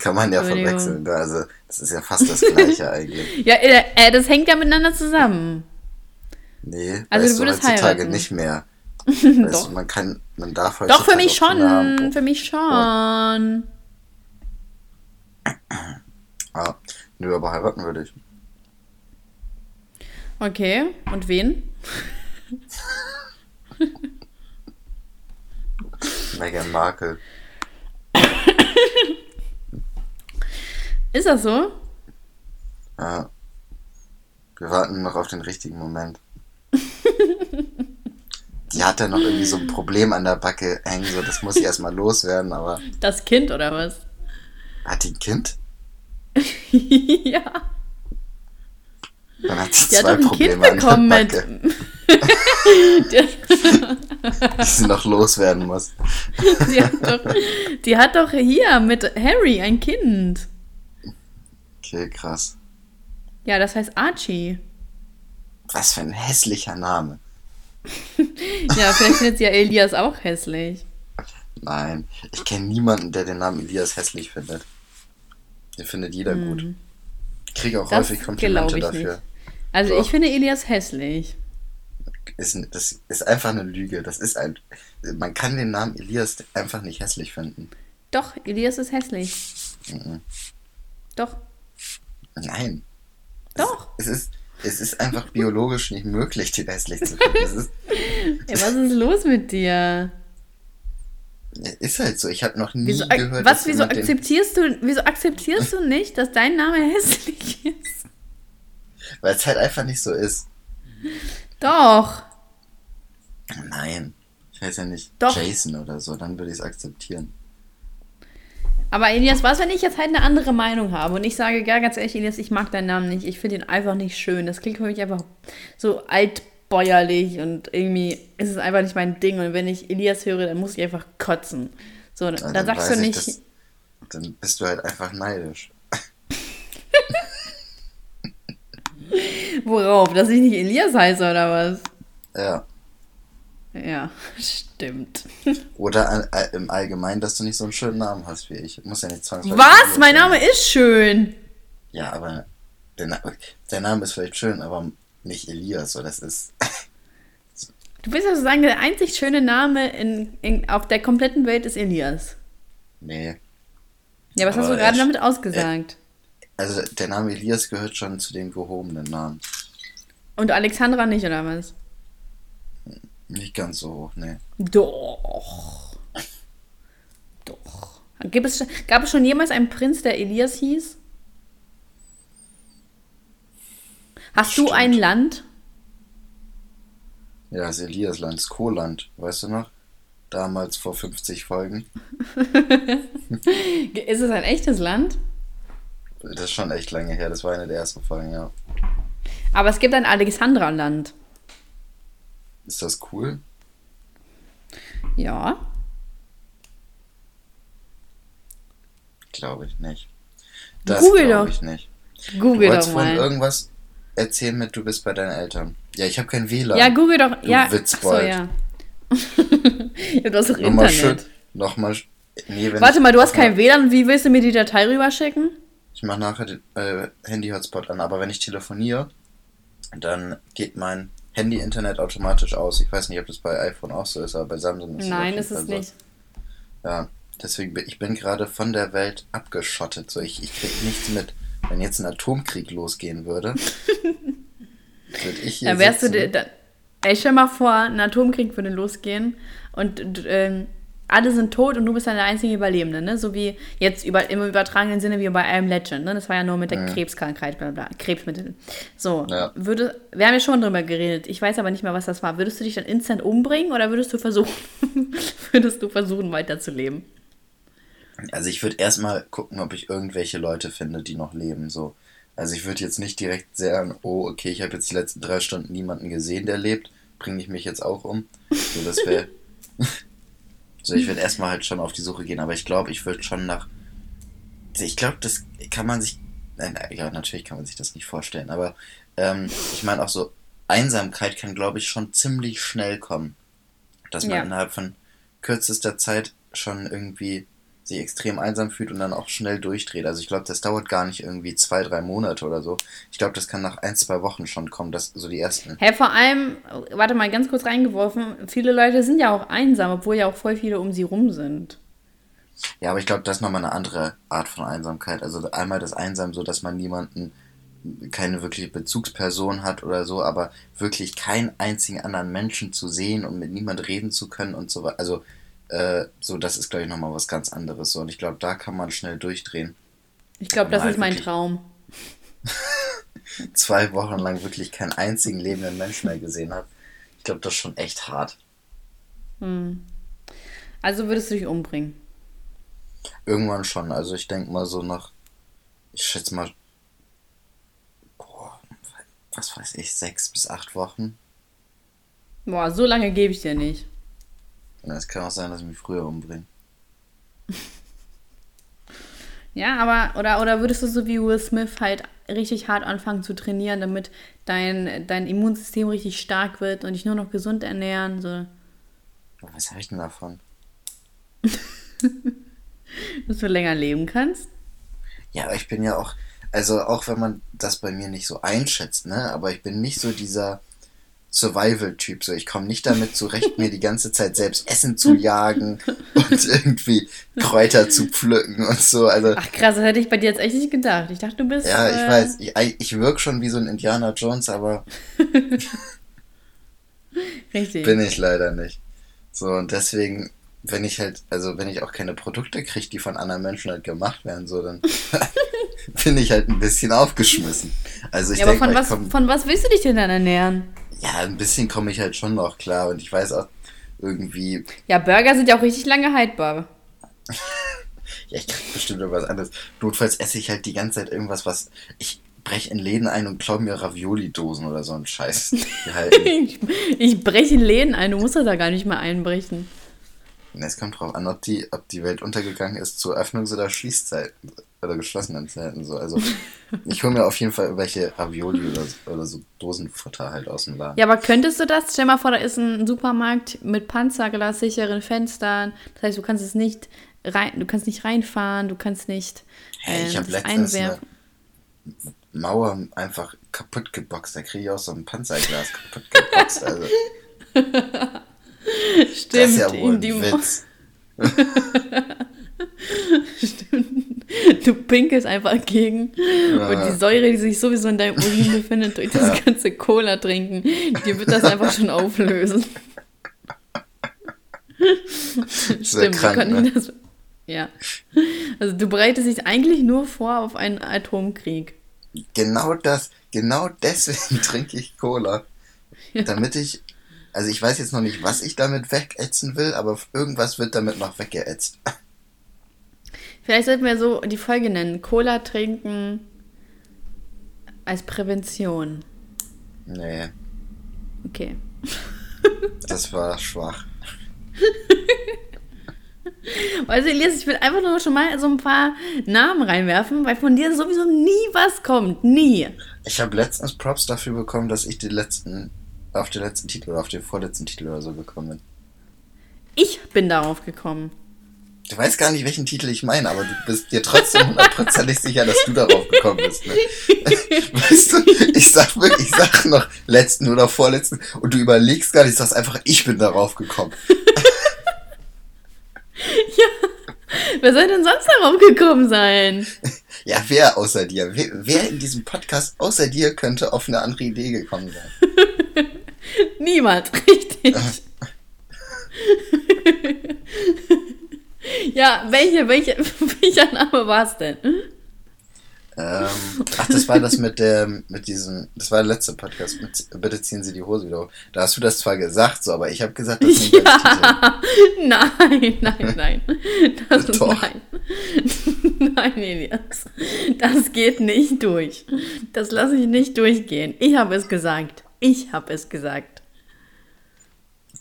Kann man ja verwechseln. ne? Also, das ist ja fast das Gleiche *laughs* eigentlich. Ja, äh, äh, das hängt ja miteinander zusammen. Nee, Also weißt du du würdest heutzutage heiraten? nicht mehr. *laughs* Weißt man kann, man darf Doch, für heutzutage mich schon. Für mich schon. Ah, nö, aber heiraten würde ich. Okay. Und wen? Meghan Markle. Ist das so? Ja. Wir warten noch auf den richtigen Moment. *laughs* Die hat ja noch irgendwie so ein Problem an der Backe hängen, so das muss ich erstmal loswerden, aber Das Kind oder was? hat die ein Kind? *laughs* ja. Dann hat sie Die hat zwei doch ein Probleme Kind an bekommen der mit. Backe, die, *laughs* die sie noch loswerden muss. die, hat doch, die hat doch hier mit Harry ein Kind. Okay, krass. Ja, das heißt Archie. Was für ein hässlicher Name. Ja, vielleicht findet sie ja Elias auch hässlich. Nein, ich kenne niemanden, der den Namen Elias hässlich findet. Den findet jeder gut. Ich kriege auch Hm. Das häufig Komplimente dafür. nicht. Also Doch. ich finde Elias hässlich. Ist, das ist einfach eine Lüge. Das ist ein. Man kann den Namen Elias einfach nicht hässlich finden. Doch, Elias ist hässlich. Mhm. Doch, Nein. doch. Es ist, es ist einfach biologisch nicht möglich, den hässlich zu finden. Ey, was ist los mit dir? ist halt so. Ich habe noch nie Wieso, gehört, was, wieso akzeptierst du, wieso akzeptierst du nicht, dass dein Name hässlich ist? Weil es halt einfach nicht so ist. Doch. Nein. Ich heiße ja nicht Doch. Jason oder so. Dann würde ich es akzeptieren. Aber Elias, was, wenn ich jetzt halt eine andere Meinung habe und ich sage, ja, ganz ehrlich, Elias, ich mag deinen Namen nicht, ich finde ihn einfach nicht schön. Das klingt für mich einfach so altbäuerlich und irgendwie ist es einfach nicht mein Ding. Und wenn ich Elias höre, dann muss ich einfach kotzen. So, dann, Ja, dann sagst du nicht, das- dann bist du halt einfach neidisch. *laughs* worauf, dass ich nicht Elias heiße oder was? Ja. Ja, *laughs* stimmt. Oder all- im Allgemeinen, dass du nicht so einen schönen Namen hast wie ich. Muss ja nicht zwangsläufig. Was? Mein sein. Name ist schön. Ja, aber der, Na der Name ist vielleicht schön, aber nicht Elias. So, das ist. *laughs* Du willst also sagen, der einzig schöne Name in, in, auf der kompletten Welt ist Elias. Nee. Ja, was hast Aber du gerade er- damit ausgesagt? Also der Name Elias gehört schon zu den gehobenen Namen. Und Alexandra nicht, oder was? Nicht ganz so hoch, nee. Doch. Doch. Gibt es, gab es schon jemals einen Prinz, der Elias hieß? Hast du Stimmt. ein Land? Ja, das Eliasland, das Kohland, weißt du noch? Damals vor 50 Folgen. *laughs* Ist es ein echtes Land? Das ist schon echt lange her, das war eine der ersten Folgen, ja. Aber es gibt ein Alexandra-Land. Ist das cool? Ja. Glaube ich nicht. Das Google glaube doch. ich nicht. Google du doch mal. irgendwas erzählen mit, du bist bei deinen Eltern. Ja, ich habe kein WLAN. Ja, Google doch. Du ja, ach so, Witzbold. ja. *laughs* ja. Du hast doch Nochmal schön. Internet. Nochmal. Nee, Warte mal, du hast kein WLAN. Wie willst du mir die Datei rüberschicken? Ich mache nachher den äh, Handy-Hotspot an, aber wenn ich telefoniere, dann geht mein Handy-Internet automatisch aus. Ich weiß nicht, ob das bei iPhone auch so ist, aber bei Samsung ist es Nein, ist es so. nicht. Ja, deswegen bin ich bin gerade von der Welt abgeschottet. So, ich, ich krieg nichts mit. Wenn jetzt ein Atomkrieg losgehen würde, *laughs* würde ich hier Dann wärst du. sitzen. dir- Dann, ey, stell mal vor, ein Atomkrieg würde losgehen und ähm, alle sind tot und du bist dann der einzige Überlebende, ne? So wie jetzt über, im übertragenen Sinne wie bei Am Legend, ne? Das war ja nur mit der Krebskrankheit, bla bla, Krebsmittel. So, Ja. würde, wir haben ja schon drüber geredet, ich weiß aber nicht mehr, was das war. Würdest du dich dann instant umbringen oder würdest du versuchen, *laughs* würdest du versuchen, weiterzuleben? Also ich würde erstmal gucken, ob ich irgendwelche Leute finde, die noch leben. So. Also ich würde jetzt nicht direkt sagen, oh, okay, ich habe jetzt die letzten drei Stunden niemanden gesehen, der lebt, bringe ich mich jetzt auch um. So, das wäre. *laughs* so, ich würde erstmal halt schon auf die Suche gehen, aber ich glaube, ich würde schon nach. Ich glaube, das kann man sich. Nein, nein, ja, natürlich kann man sich das nicht vorstellen, aber ähm, ich meine auch so, Einsamkeit kann, glaube ich, schon ziemlich schnell kommen. Dass man Ja. innerhalb von kürzester Zeit schon irgendwie sich extrem einsam fühlt und dann auch schnell durchdreht. Also ich glaube, das dauert gar nicht irgendwie zwei, drei Monate oder so. Ich glaube, das kann nach ein, zwei Wochen schon kommen, das so die ersten. Hä, vor allem, warte mal, ganz kurz reingeworfen, viele Leute sind ja auch einsam, obwohl ja auch voll viele um sie rum sind. Ja, aber ich glaube, das ist nochmal eine andere Art von Einsamkeit. Also einmal das Einsam so, dass man niemanden, keine wirkliche Bezugsperson hat oder so, aber wirklich keinen einzigen anderen Menschen zu sehen und mit niemand reden zu können und so weiter. Also äh, so, das ist, glaube ich, nochmal was ganz anderes. So. Und ich glaube, da kann man schnell durchdrehen. Ich glaube, das halt ist mein Traum. *laughs* zwei Wochen lang wirklich keinen einzigen lebenden Menschen mehr gesehen habe. Ich glaube, das ist schon echt hart. Hm. Also würdest du dich umbringen? Irgendwann schon. Also ich denke mal so nach, ich schätze mal, boah, was weiß ich, sechs bis acht Wochen. Boah, so lange gebe ich dir nicht. Es kann auch sein, dass ich mich früher umbringe. *laughs* ja, aber, oder, oder würdest du so wie Will Smith halt richtig hart anfangen zu trainieren, damit dein, dein Immunsystem richtig stark wird und dich nur noch gesund ernähren? So. Was habe ich denn davon? *laughs* Dass du länger leben kannst? Ja, aber ich bin ja auch, also auch wenn man das bei mir nicht so einschätzt, ne, aber ich bin nicht so dieser Survival-Typ. So, ich komme nicht damit zurecht, mir die ganze Zeit selbst Essen zu *laughs* jagen und irgendwie Kräuter zu pflücken und so. Also, Ach krass, das hätte ich bei dir jetzt echt nicht gedacht. Ich dachte, du bist. Ja, ich äh... weiß. Ich, ich wirke schon wie so ein Indiana Jones, aber. *laughs* Richtig. Bin ich leider nicht. So, und deswegen, wenn ich halt, also wenn ich auch keine Produkte kriege, die von anderen Menschen halt gemacht werden, so, dann *laughs* bin ich halt ein bisschen aufgeschmissen. Also ich ja, denke, aber von was, von was willst du dich denn dann ernähren? Ja, ein bisschen komme ich halt schon noch klar und ich weiß auch irgendwie. Ja, Burger sind ja auch richtig lange haltbar. *laughs* ja, ich krieg bestimmt irgendwas anderes. Notfalls esse ich halt die ganze Zeit irgendwas, was. Ich breche in Läden ein und klaue mir Ravioli-Dosen oder so ein Scheiß. *laughs* ich, ich breche in Läden ein, du musst das da gar nicht mehr einbrechen. Es kommt drauf an, ob die, ob die Welt untergegangen ist zu Öffnungs- oder Schließzeiten oder geschlossenen Zeiten. So. Also *laughs* ich hole mir auf jeden Fall welche Ravioli oder, oder so Dosenfutter halt aus dem Laden. Ja, aber könntest du das? Stell mal vor, da ist ein Supermarkt mit Panzerglas, sicheren Fenstern. Das heißt, du kannst es nicht rein, du kannst nicht reinfahren, du kannst nicht äh, hey, ich ähm, habe letztens einwerfen. eine Mauer einfach kaputt geboxt. Da kriege ich auch so ein Panzerglas kaputt geboxt. Also. *laughs* Stimmt, das ist ja wohl ein Witz. *laughs* Stimmt. *laughs* Du pinkelst einfach gegen. Ja. Und die Säure, die sich sowieso in deinem Urin *laughs* befindet, durch das ja. ganze Cola trinken, die wird das einfach schon auflösen. *laughs* Stimmt, krank, ne? das. Ja. Also du bereitest dich eigentlich nur vor auf einen Atomkrieg. Genau das, genau deswegen trinke ich Cola. Ja. Damit ich also ich weiß jetzt noch nicht, was ich damit wegätzen will, aber irgendwas wird damit noch weggeätzt. Vielleicht sollten wir so die Folge nennen: Cola trinken als Prävention. Nee. Okay. *laughs* Das war schwach. *laughs* Also Elias, ich will einfach nur schon mal so ein paar Namen reinwerfen, weil von dir sowieso nie was kommt. Nie. Ich habe letztens Props dafür bekommen, dass ich die letzten auf den letzten Titel oder auf den vorletzten Titel oder so gekommen bin. Ich bin darauf gekommen. Du weißt gar nicht, welchen Titel ich meine, aber du bist dir trotzdem hundertprozentig sicher, dass du darauf gekommen bist. Ne? *laughs* Weißt du, ich sag wirklich, ich sag noch letzten oder vorletzten und du überlegst gar nicht, sagst einfach, ich bin darauf gekommen. *laughs* ja, wer soll denn sonst darauf gekommen sein? Ja, wer außer dir? Wer, wer in diesem Podcast außer dir könnte auf eine andere Idee gekommen sein? *laughs* Niemand, richtig. Ja, welche, welche, *laughs* welcher Name war es denn? Ähm, ach, das war das mit der, mit diesem, das war der letzte Podcast, mit, bitte ziehen Sie die Hose wieder hoch. Da hast du das zwar gesagt, so, aber ich habe gesagt, das nicht ja. *laughs* Nein, nein, nein. Das ist *laughs* Doch. nein. Nein, Elias. Das geht nicht durch. Das lasse ich nicht durchgehen. Ich habe es gesagt. Ich habe es gesagt.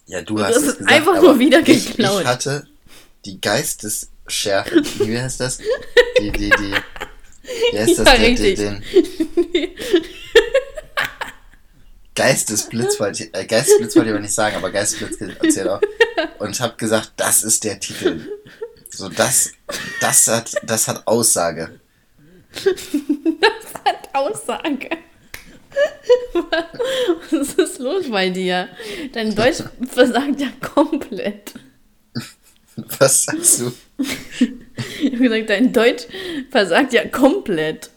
Ja, du hast es gesagt. einfach nur wieder geklaut. Ich, ich hatte die Geistesschärfe. *laughs* Wie heißt das? Die, die, die. Wie heißt das? Ja, den, den, *laughs* Geistesblitz wollte ich, äh, Geistesblitz wollte ich aber nicht sagen, aber Geistesblitz erzählt auch. Und habe gesagt, das ist der Titel. So, das, das hat, das hat Aussage. Das hat Aussage. Was ist los bei dir? Dein Deutsch versagt ja komplett. *laughs* Was sagst du? Ich habe gesagt, dein Deutsch versagt ja komplett.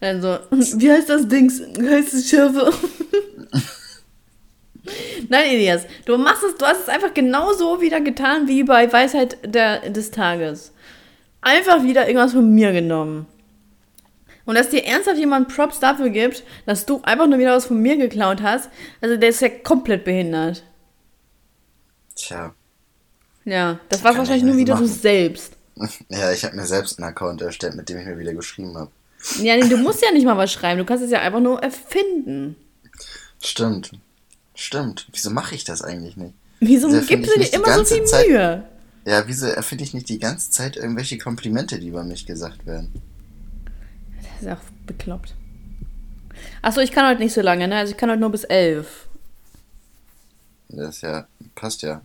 Also, wie heißt das Dings? Wie heißt es Schärfe? Nein, Elias, du machst es, du hast es einfach genauso wieder getan wie bei Weisheit der, des Tages. Einfach wieder irgendwas von mir genommen. Und dass dir ernsthaft jemand Props dafür gibt, dass du einfach nur wieder was von mir geklaut hast, also der ist ja komplett behindert. Tja. Ja, das war wahrscheinlich ich nur wieder du machen. selbst. *laughs* Ja, ich habe mir selbst einen Account erstellt, mit dem ich mir wieder geschrieben habe. Ja, nee, du *laughs* musst ja nicht mal was schreiben, du kannst es ja einfach nur erfinden. Stimmt. Stimmt. Wieso mache ich das eigentlich nicht? Wieso gibst du dir immer so viel Zeit- Mühe? Ja, wieso erfinde ich nicht die ganze Zeit irgendwelche Komplimente, die über mich gesagt werden? Das ist auch bekloppt. Achso, ich kann heute nicht so lange, ne? Also ich kann heute nur bis elf. Das ist ja, passt ja.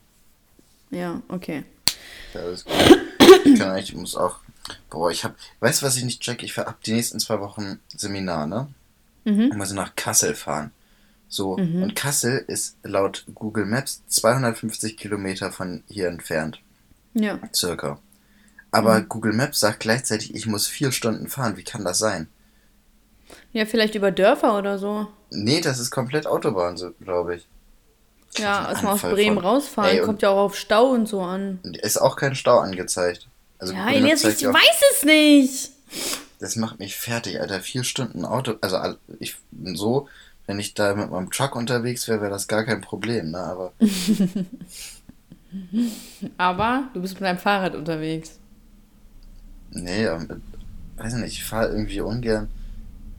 Ja, okay. Ja, alles gut. Ich kann eigentlich, ich muss auch. Boah, ich hab. Weißt du, was ich nicht check? Ich hab die nächsten zwei Wochen Seminar, ne? Mhm. Ich muss nach Kassel fahren. So, und Kassel ist laut Google Maps 250 Kilometer von hier entfernt. Ja. Circa. Aber Mhm. Google Maps sagt gleichzeitig, ich muss vier Stunden fahren. Wie kann das sein? Ja, vielleicht über Dörfer oder so. Nee, das ist komplett Autobahn, so glaube ich. Ja, erstmal aus Bremen von- rausfahren. Ey, Kommt ja auch auf Stau und so an. Ist auch kein Stau angezeigt. Also Ja, Elias, ich auch- weiß es nicht. Das macht mich fertig, Alter. Vier Stunden Auto. Also ich so, wenn ich da mit meinem Truck unterwegs wäre, wäre das gar kein Problem, ne? Aber *laughs* Aber du bist mit deinem Fahrrad unterwegs. nee, ähm, weiß nicht, ich fahre irgendwie ungern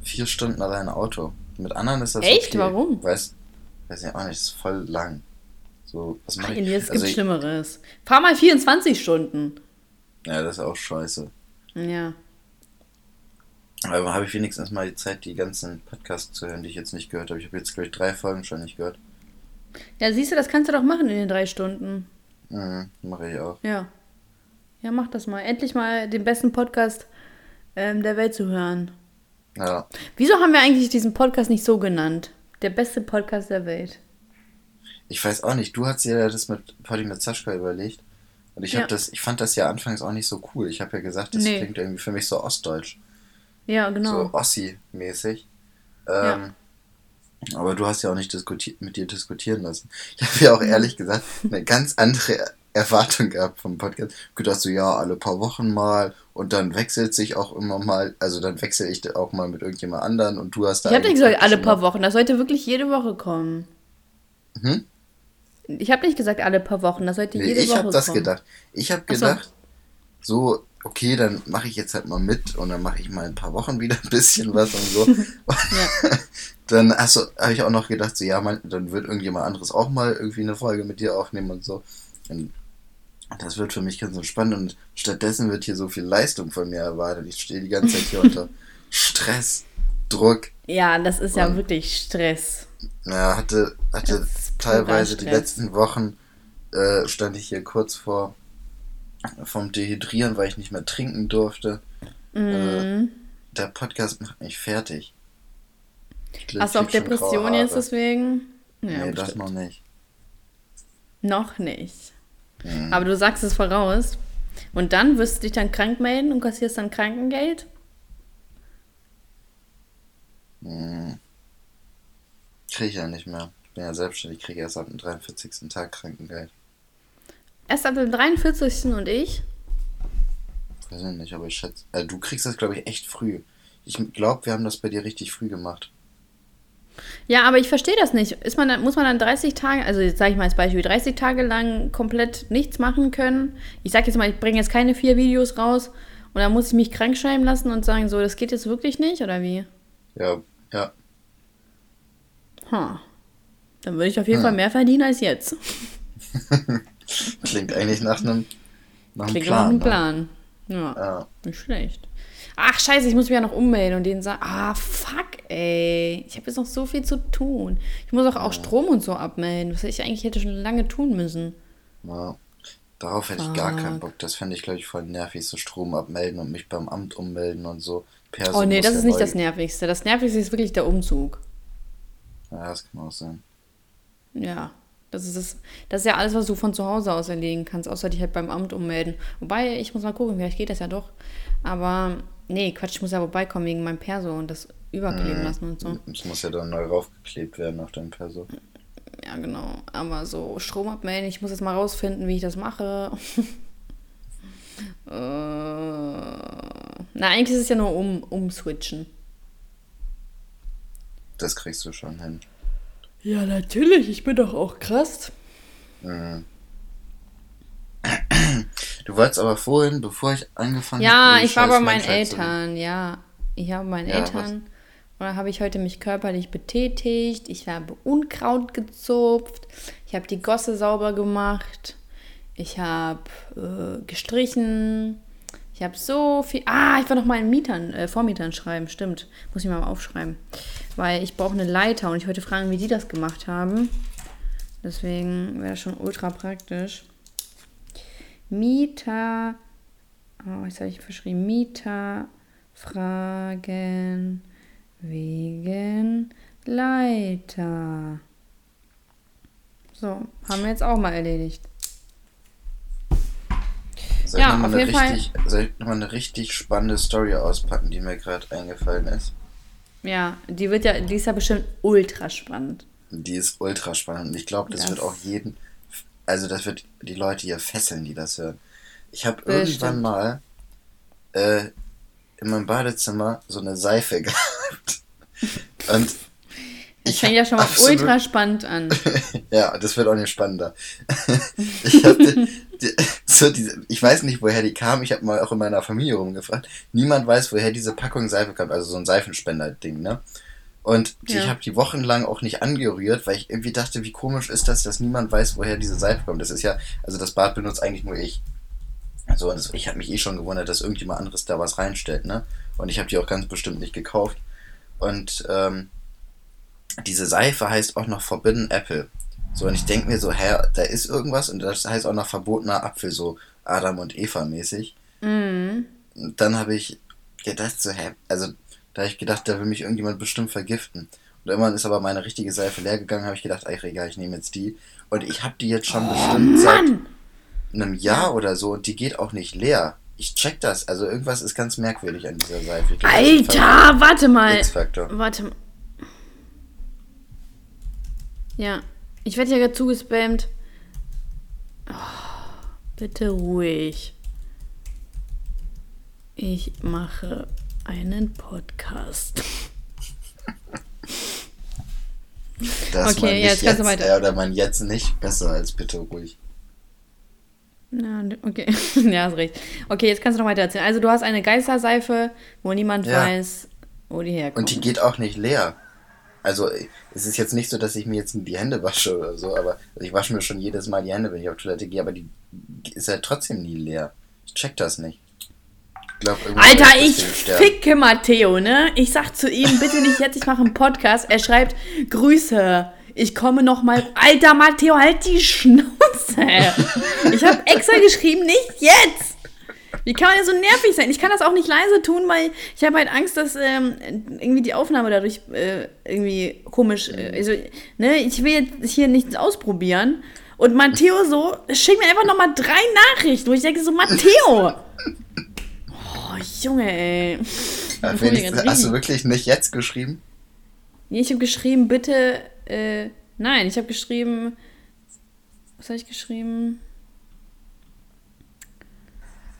vier Stunden allein Auto. Mit anderen ist das Echt? okay. Warum? Weiß, weiß ich auch nicht, ist voll lang. So, was Ach? Elias, es also gibt ich, Schlimmeres. Fahr mal 24 Stunden. ja, das ist auch scheiße. Ja. Aber habe ich wenigstens mal die Zeit, die ganzen Podcasts zu hören, die ich jetzt nicht gehört habe. Ich habe jetzt, glaube ich, drei Folgen schon nicht gehört. Ja, siehst du, das kannst du doch machen in den drei Stunden. Mhm, mache ich auch. Ja. Ja, mach das mal. Endlich mal den besten Podcast ähm, der Welt zu hören. Ja, Wieso haben wir eigentlich diesen Podcast nicht so genannt? Der beste Podcast der Welt. Ich weiß auch nicht, du hast dir ja das mit Party mit Sascha überlegt. Und ich Ja. hab das, ich fand das ja anfangs auch nicht so cool. Ich habe ja gesagt, das Nee. klingt irgendwie für mich so ostdeutsch. Ja, genau. So Ossi-mäßig. Ähm, Aber du hast ja auch nicht diskutiert, mit dir diskutieren lassen. Ich habe ja auch ehrlich gesagt eine ganz andere Erwartung gehabt vom Podcast. Ich hab gedacht so, ja, alle paar Wochen mal und dann wechselt sich auch immer mal, also dann wechsle ich auch mal mit irgendjemand anderen und du hast da Ich habe nicht gesagt, alle paar Wochen. Das sollte wirklich jede Woche kommen. Hm? Ich habe nicht gesagt, alle paar Wochen. Das sollte Nee, jede ich Woche habe das kommen. gedacht. Ich habe Ach so. gedacht, so, okay, dann mache ich jetzt halt mal mit und dann mache ich mal ein paar Wochen wieder ein bisschen was und so. *laughs* Ja. *laughs* dann du, habe ich auch noch gedacht, so, ja, man, dann wird irgendjemand anderes auch mal irgendwie eine Folge mit dir aufnehmen und so. Und das wird für mich ganz entspannt und stattdessen wird hier so viel Leistung von mir erwartet. Ich stehe die ganze Zeit hier unter *laughs* Stress, Druck. ja, das ist ja wirklich Stress. Ja, hatte, hatte Das teilweise die letzten Wochen äh, stand ich hier kurz vor vom Dehydrieren, weil ich nicht mehr trinken durfte. Mhm. Der Podcast macht mich fertig. Hast du auch Depressionen jetzt deswegen? Ja, nee, das bestimmt. noch nicht. Noch nicht. Mhm. Aber du sagst es voraus. Und dann wirst du dich dann krank melden und kassierst dann Krankengeld? Mhm. Krieg ich ja nicht mehr. Ich bin ja selbstständig, kriege erst ab dem 43. Tag Krankengeld. Erst ab dem 43. und ich? Weiß ich nicht, aber ich schätze. Äh, du kriegst das, glaube ich, echt früh. Ich glaube, wir haben das bei dir richtig früh gemacht. Ja, aber ich verstehe das nicht. Ist man muss man dann 30 Tage, also jetzt sage ich mal als Beispiel, 30 Tage lang komplett nichts machen können? Ich sage jetzt mal, ich bringe jetzt keine vier Videos raus und dann muss ich mich krank schreiben lassen und sagen, so, das geht jetzt wirklich nicht, oder wie? Ja, ja. Hm. Dann würde ich auf jeden Hm. Fall mehr verdienen als jetzt. *laughs* Klingt eigentlich nach einem, nach einem Klingt nach Plan. einem ne? Plan. Ja, Ja. nicht schlecht. Ach, scheiße, ich muss mich ja noch ummelden und denen sagen, ah, fuck, ey. Ich habe jetzt noch so viel zu tun. Ich muss auch, auch Strom und so abmelden, was ich eigentlich hätte schon lange tun müssen. Ja. Darauf hätte ich gar keinen Bock. Das fände ich, glaube ich, voll nervig, so Strom abmelden und mich beim Amt ummelden und so. Perso oh nee, das ist nicht das Nervigste. Das Nervigste ist wirklich der Umzug. Ja, das kann auch sein. Ja, das ist, das, das ist ja alles, was du von zu Hause aus erledigen kannst, außer dich halt beim Amt ummelden. Wobei, ich muss mal gucken, vielleicht geht das ja doch. Aber nee, Quatsch, ich muss ja vorbeikommen wegen meinem Perso und das überkleben mhm. lassen und so. Es muss ja dann neu raufgeklebt werden auf deinem Perso. Ja, genau. Aber so Strom abmelden, ich muss jetzt mal rausfinden, wie ich das mache. *laughs* äh, na, eigentlich ist es ja nur um, umswitchen. Das kriegst du schon hin. Ja, natürlich. Ich bin doch auch krass. Mhm. Du wolltest aber vorhin, bevor ich angefangen habe. Ja, ich war bei meinen Eltern, ja. Ich habe meinen ja, Eltern. Was? Oder habe ich heute mich körperlich betätigt? Ich habe Unkraut gezupft. Ich habe die Gosse sauber gemacht. Ich habe äh, gestrichen. Ich habe so viel. Ah, ich war noch mal in Mietern, äh, Vormietern schreiben. Stimmt. Muss ich mal aufschreiben. Weil ich brauche eine Leiter und ich wollte fragen, wie die das gemacht haben. Deswegen wäre das schon ultra praktisch. Mieter. Oh, jetzt habe ich verschrieben. Mieter fragen wegen Leiter. So, haben wir jetzt auch mal erledigt. Soll ja, auf jeden richtig, Fall. Soll ich nochmal eine richtig spannende Story auspacken, die mir gerade eingefallen ist? Ja, die wird ja, die ist ja bestimmt ultra spannend. Die ist ultra spannend und ich glaube, das, das, wird auch jeden, also das wird die Leute hier fesseln, die das hören. Ich habe irgendwann mal äh, in meinem Badezimmer so eine Seife *laughs* gehabt. Und das fängt ja schon mal absolut, ultra spannend an. *laughs* ja, das wird auch nicht spannender. *laughs* ich, die, die, so diese, ich weiß nicht, woher die kam. Ich habe mal auch in meiner Familie rumgefragt. Niemand weiß, woher diese Packung Seife kommt. Also so ein Seifenspender-Ding, ne? Und ja. ich habe die wochenlang auch nicht angerührt, weil ich irgendwie dachte, wie komisch ist das, dass niemand weiß, woher diese Seife kommt. Das ist ja, also das Bad benutzt eigentlich nur ich. Also das, ich habe mich eh schon gewundert, dass irgendjemand anderes da was reinstellt, ne? Und ich habe die auch ganz bestimmt nicht gekauft. Und ähm, diese Seife heißt auch noch Forbidden Apple. So, und ich denke mir so, hä, da ist irgendwas und das heißt auch noch verbotener Apfel, so Adam und Eva mäßig. Mhm. Und dann habe ich gedacht, so, hä, also da habe ich gedacht, da will mich irgendjemand bestimmt vergiften. Und irgendwann ist aber meine richtige Seife leer gegangen, habe ich gedacht, ey, egal, ich nehme jetzt die. Und ich habe die jetzt schon oh, bestimmt seit einem Jahr oder so und die geht auch nicht leer. Ich check das. Also irgendwas ist ganz merkwürdig an dieser Seife. Glaub, Alter, warte mal. Warte mal. Ja, ich werde ja gerade zugespammt. Oh, bitte ruhig. Ich mache einen Podcast. Das okay, jetzt, jetzt kannst du weiter. Oder man jetzt nicht besser als bitte ruhig. Ja, okay. *laughs* ja, hast recht. Okay, jetzt kannst du noch weiter erzählen. Also, du hast eine Geisterseife, wo niemand ja. weiß, wo die herkommt. Und die geht auch nicht leer. Also, es ist jetzt nicht so, dass ich mir jetzt die Hände wasche oder so, aber also ich wasche mir schon jedes Mal die Hände, wenn ich auf Toilette gehe, aber die ist halt trotzdem nie leer. Ich check das nicht. Glaub, Alter, ich ficke Matteo, ne? Ich sag zu ihm, bitte nicht jetzt, ich mache einen Podcast. Er schreibt, Grüße. Ich komme noch mal. Alter Matteo, halt die Schnauze. Ich habe extra geschrieben, nicht jetzt. Wie kann man denn so nervig sein? Ich kann das auch nicht leise tun, weil ich habe halt Angst, dass ähm, irgendwie die Aufnahme dadurch äh, irgendwie komisch. Äh, also, ne, ich will jetzt hier nichts ausprobieren. Und Matteo so, schick mir einfach nochmal drei Nachrichten, wo ich denke so, Matteo. Junge, ey. Ja, hast du wirklich nicht jetzt geschrieben? Nee, ich habe geschrieben, bitte äh, nein, ich habe geschrieben. Was habe ich geschrieben?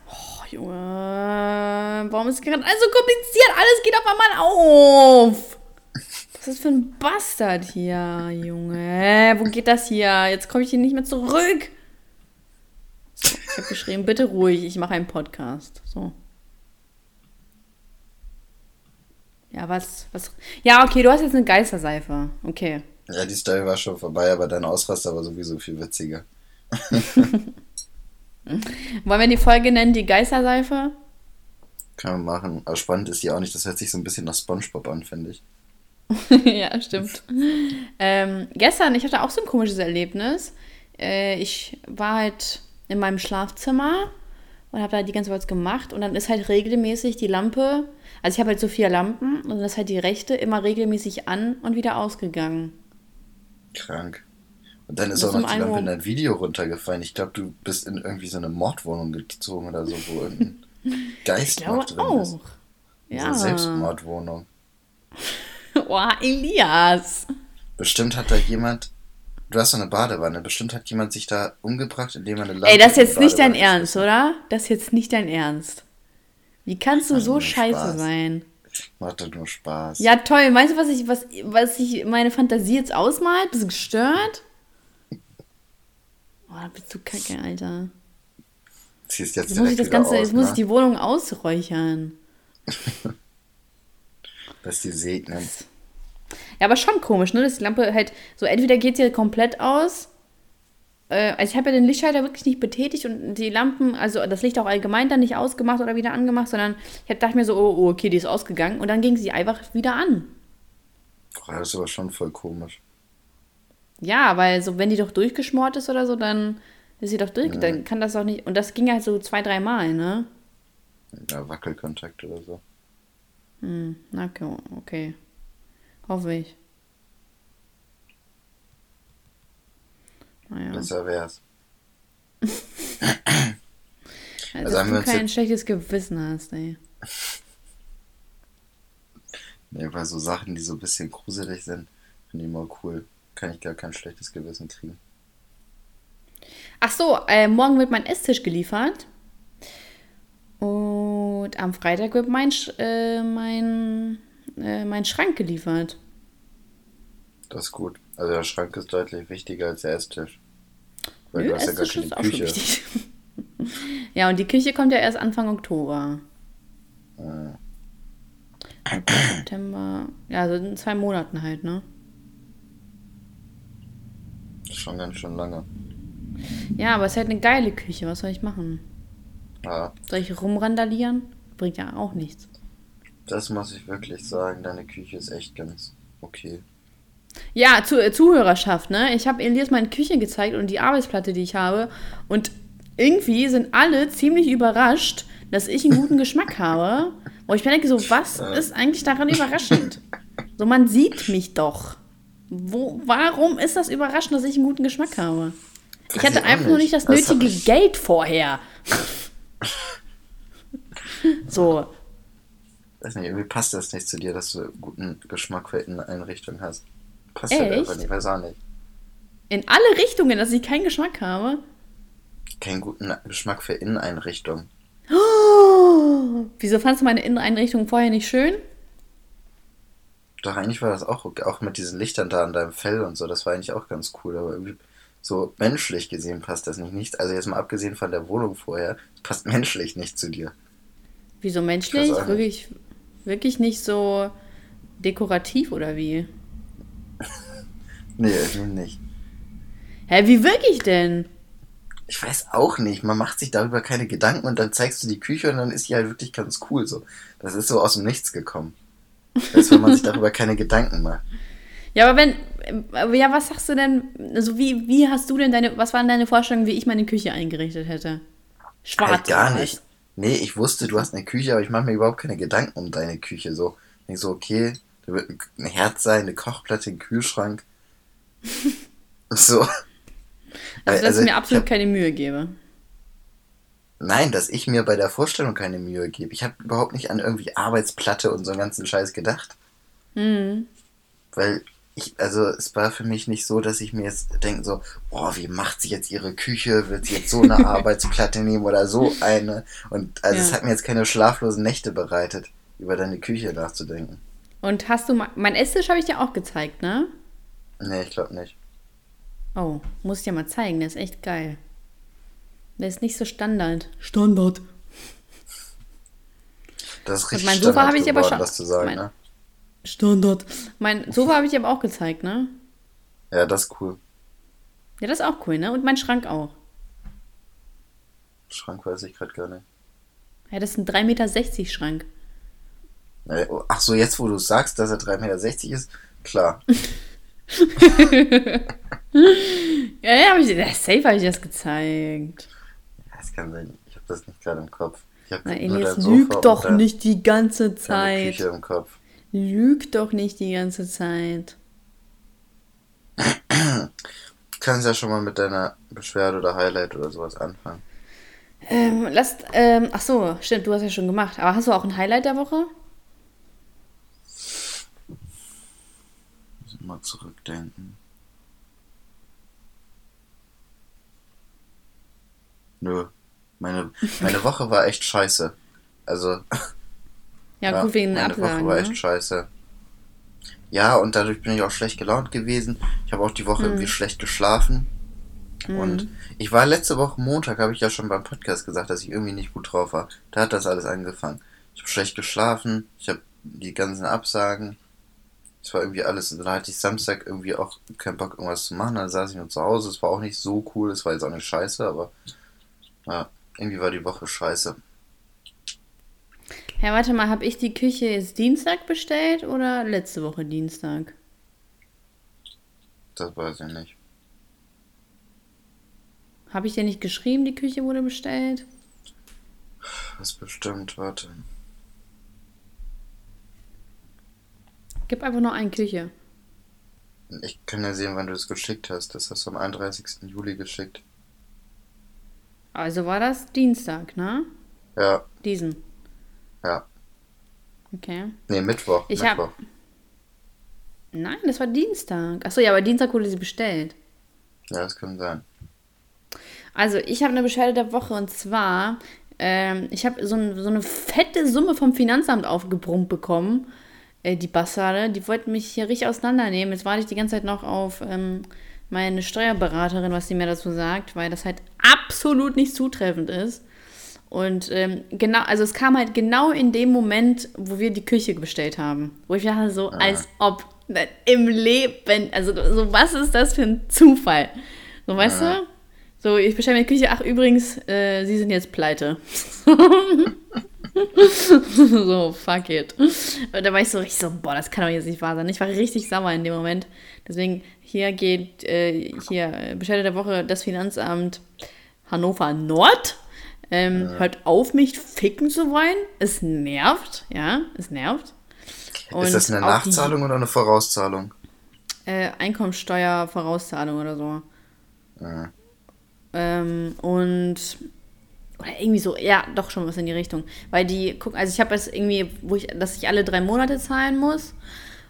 Oh, Junge. Warum ist es gerade alles so kompliziert? Alles geht auf einmal auf. Was ist das für ein Bastard hier, Junge? Wo geht das hier? Jetzt komme ich hier nicht mehr zurück. So, ich habe geschrieben, bitte ruhig, ich mache einen Podcast. So. Ja, was, was. Ja, okay, du hast jetzt eine Geisterseife. Okay. Ja, die Story war schon vorbei, aber dein Ausraster war sowieso viel witziger. *laughs* Wollen wir die Folge nennen, die Geisterseife? Kann man machen. Aber spannend ist die auch nicht. Das hört sich so ein bisschen nach Spongebob an, finde ich. *laughs* ja, stimmt. ähm, gestern, ich hatte auch so ein komisches Erlebnis. äh, ich war halt in meinem Schlafzimmer und habe da die ganze Zeit was gemacht und dann ist halt regelmäßig die Lampe, also ich habe halt so vier Lampen und dann ist halt die rechte immer regelmäßig an und wieder ausgegangen. Krank. Und dann ist Das auch noch die ein Lampe in dein Video runtergefallen. Ich glaube, du bist in irgendwie so eine Mordwohnung gezogen oder so, wo *laughs* irgendein Geist Ich noch drin ist. auch. So Ja. eine Selbstmordwohnung. *laughs* Oh, Elias. Bestimmt hat da jemand. Du hast so eine Badewanne. Bestimmt hat jemand sich da umgebracht, indem er eine Lampe. Ey, das ist jetzt nicht dein Ernst, oder? Das ist jetzt nicht dein Ernst. Wie kannst du Macht so scheiße Spaß. sein? Macht doch nur Spaß. Ja, toll. Meinst du, was ich, was, was ich meine Fantasie jetzt ausmalt? Bist du gestört? Oh, bist du kacke, Alter. Ziehst jetzt Jetzt muss ich das Ganze, aus, jetzt muss ich ne? die Wohnung ausräuchern. *laughs* Lass die segnen. Ja, aber schon komisch, ne? Dass die Lampe halt so, entweder geht sie halt komplett aus. Äh, also ich habe ja den Lichtschalter wirklich nicht betätigt und die Lampen, also das Licht auch allgemein dann nicht ausgemacht oder wieder angemacht, sondern ich hab, dachte mir so, oh, oh, okay, die ist ausgegangen und dann ging sie einfach wieder an. Das ist aber schon voll komisch. Ja, weil so, wenn die doch durchgeschmort ist oder so, dann ist sie doch durch, dann kann das doch nicht. Und das ging halt so zwei, drei Mal, ne? Ja, Wackelkontakt oder so. Hm, na, okay, okay. Hoffe ich. Naja. Besser wär's. *laughs* Also, Also dass du kein schlechtes Gewissen hast, ey. *laughs* Nee, bei so Sachen, die so ein bisschen gruselig sind, finde ich immer cool. Kann ich gar kein schlechtes Gewissen kriegen. Ach so, äh, morgen wird mein Esstisch geliefert. Und am Freitag wird mein, äh, mein, äh, mein Schrank geliefert. Das ist gut. Also der Schrank ist deutlich wichtiger als der Esstisch. Weil Nö, du hast ja gar keine Küche. *laughs* ja, und die Küche kommt ja erst Anfang Oktober. Äh, *clears throat* September. Ja, also in zwei Monaten halt, ne? schon ganz schön lange. Ja, aber es ist halt eine geile Küche. Was soll ich machen? Ja, Soll ich rumrandalieren? Bringt ja auch nichts. das muss ich wirklich sagen. Deine Küche ist echt ganz okay. Ja, zu, äh, Zuhörerschaft, ne? Ich habe Elias meine Küche gezeigt und die Arbeitsplatte, die ich habe. Und irgendwie sind alle ziemlich überrascht, dass ich einen guten Geschmack *laughs* habe. Wo ich mir denke, so, was ist eigentlich daran überraschend? So, man sieht mich doch. Wo, warum ist das überraschend, dass ich einen guten Geschmack habe? Ich hatte ich einfach nur nicht. das Das nötige ich- Geld vorher. *laughs* so, Weiß nicht, irgendwie passt das nicht zu dir, dass du guten Geschmack für Inneneinrichtungen hast. Passt Echt? einfach nicht, weiß auch nicht. in alle Richtungen, dass ich keinen Geschmack habe. Keinen guten Geschmack für Inneneinrichtungen. Oh, wieso fandst du meine Inneneinrichtung vorher nicht schön? Doch, eigentlich war das auch. Auch mit diesen Lichtern da an deinem Fell und so, das war eigentlich auch ganz cool. Aber irgendwie so menschlich gesehen passt das nicht. nicht also jetzt mal abgesehen von der Wohnung vorher, passt menschlich nicht zu dir. Wieso Ich menschlich? Wirklich, wirklich nicht so dekorativ oder wie? Nee, irgendwie nicht. Hä, wie wirklich denn? Ich weiß auch nicht. Man macht sich darüber keine Gedanken und dann zeigst du die Küche und dann ist die halt wirklich ganz cool so. Das ist so aus dem Nichts gekommen. Das wenn man sich darüber keine Gedanken macht. Ja, aber wenn, äh, ja, was sagst du denn, also wie, wie hast du denn deine, was waren deine Vorstellungen, wie ich meine Küche eingerichtet hätte? Schwarz. Halt gar nicht. Nee, ich wusste, du hast eine Küche, aber ich mache mir überhaupt keine Gedanken um deine Küche. So, ich denk so, okay, da wird ein- Herd sein, eine Kochplatte, ein Kühlschrank. So. Also, dass ich mir ich absolut hab, keine Mühe gebe. Nein, dass ich mir bei der Vorstellung keine Mühe gebe. Ich habe überhaupt nicht an irgendwie Arbeitsplatte und so einen ganzen Scheiß gedacht. Mhm. Weil ich, also es war für mich nicht so, dass ich mir jetzt denke so, boah, wie macht sie jetzt ihre Küche? Wird sie jetzt so eine *laughs* Arbeitsplatte nehmen oder so eine? Und also es Ja. hat mir jetzt keine schlaflosen Nächte bereitet, über deine Küche nachzudenken. Und hast du, mein Esstisch habe ich dir auch gezeigt, ne? Nee, ich glaube nicht. Oh, muss ich dir mal zeigen, der ist echt geil. Der ist nicht so Standard. Standard. Das ist richtig mein Sofa Standard habe ich dir aber geworden, schon- das zu sagen, mein- ne? Standard. Mein Sofa habe ich aber auch gezeigt, ne? Ja, das ist cool. Ja, das ist auch cool, ne? Und mein Schrank auch. Schrank weiß ich gerade gar nicht. Ja, das ist ein 3,60 Meter Schrank. Oh, Ach so, jetzt wo du sagst, dass er 3,60 Meter ist, klar. *laughs* ja, ja, hab ich, ja, safe habe ich das gezeigt. Das kann sein. Ich habe das nicht gerade im Kopf. Na, Elias, lüg doch nicht die ganze Zeit. Küche im Kopf. Lüg doch nicht die ganze Zeit. Du *clears throat* kannst ja schon mal mit deiner Beschwerde oder Highlight oder sowas anfangen. Ähm, lass, ähm, ach so, stimmt, du hast ja schon gemacht. Aber hast du auch ein Highlight der Woche? Muss ich mal zurückdenken. Nö. Meine, meine Woche war echt scheiße. Also, Ja, gut, wegen meine Woche Absagen. war Ne? echt scheiße. Ja, und dadurch bin ich auch schlecht gelaunt gewesen. Ich habe auch die Woche Hm. irgendwie schlecht geschlafen. Und ich war letzte Woche Montag, habe ich ja schon beim Podcast gesagt, dass ich irgendwie nicht gut drauf war. Da hat das alles angefangen. Ich habe schlecht geschlafen, ich habe die ganzen Absagen. Es war irgendwie alles, dann hatte ich Samstag irgendwie auch keinen Bock, irgendwas zu machen. Dann saß ich nur zu Hause. Es war auch nicht so cool, es war jetzt auch nicht scheiße, aber ja, irgendwie war die Woche scheiße. Ja, warte mal, habe ich die Küche jetzt Dienstag bestellt oder letzte Woche Dienstag? Das weiß ich nicht. Habe ich dir nicht geschrieben, die Küche wurde bestellt? Das bestimmt, warte. Gib einfach nur eine Küche. Ich kann ja sehen, wann du es geschickt hast. Das hast du am 31. Juli geschickt. Also war das Dienstag, ne? Ja, Diesen. ja. Okay. Nee, Mittwoch. Ich hab- Mittwoch. Nein, das war Dienstag. Achso, ja, aber Dienstag wurde sie bestellt. Ja, das kann sein. Also, ich habe eine Beschwerde der Woche und zwar, ähm, ich habe so, ein, so eine fette Summe vom Finanzamt aufgebrummt bekommen. Äh, die Bastarde, die wollten mich hier richtig auseinandernehmen. Jetzt warte ich die ganze Zeit noch auf ähm, meine Steuerberaterin, was sie mir dazu sagt, weil das halt absolut nicht zutreffend ist. Und ähm, genau, also es kam halt genau in dem Moment, wo wir die Küche bestellt haben. Wo ich dachte, so, als ob ne, im Leben, also so, was ist das für ein Zufall? So, weißt du? So, ich bestelle mir die Küche, ach übrigens, äh, sie sind jetzt pleite. *laughs* *laughs* *laughs* so, fuck it. Und da war ich so richtig so, boah, das kann doch jetzt nicht wahr sein. Ich war richtig sauer in dem Moment. Deswegen, hier geht, äh, hier, Beschwerde der Woche, das Finanzamt Hannover Nord. Ähm, Hört auf, mich ficken zu wollen. Es nervt, ja, es nervt. ist das eine auch die, Nachzahlung oder eine Vorauszahlung? äh, Einkommensteuervorauszahlung oder so. Ja. Ähm, und irgendwie so, ja, doch schon was in die Richtung. Weil die gucken, also ich habe es irgendwie, wo ich, dass ich alle drei Monate zahlen muss.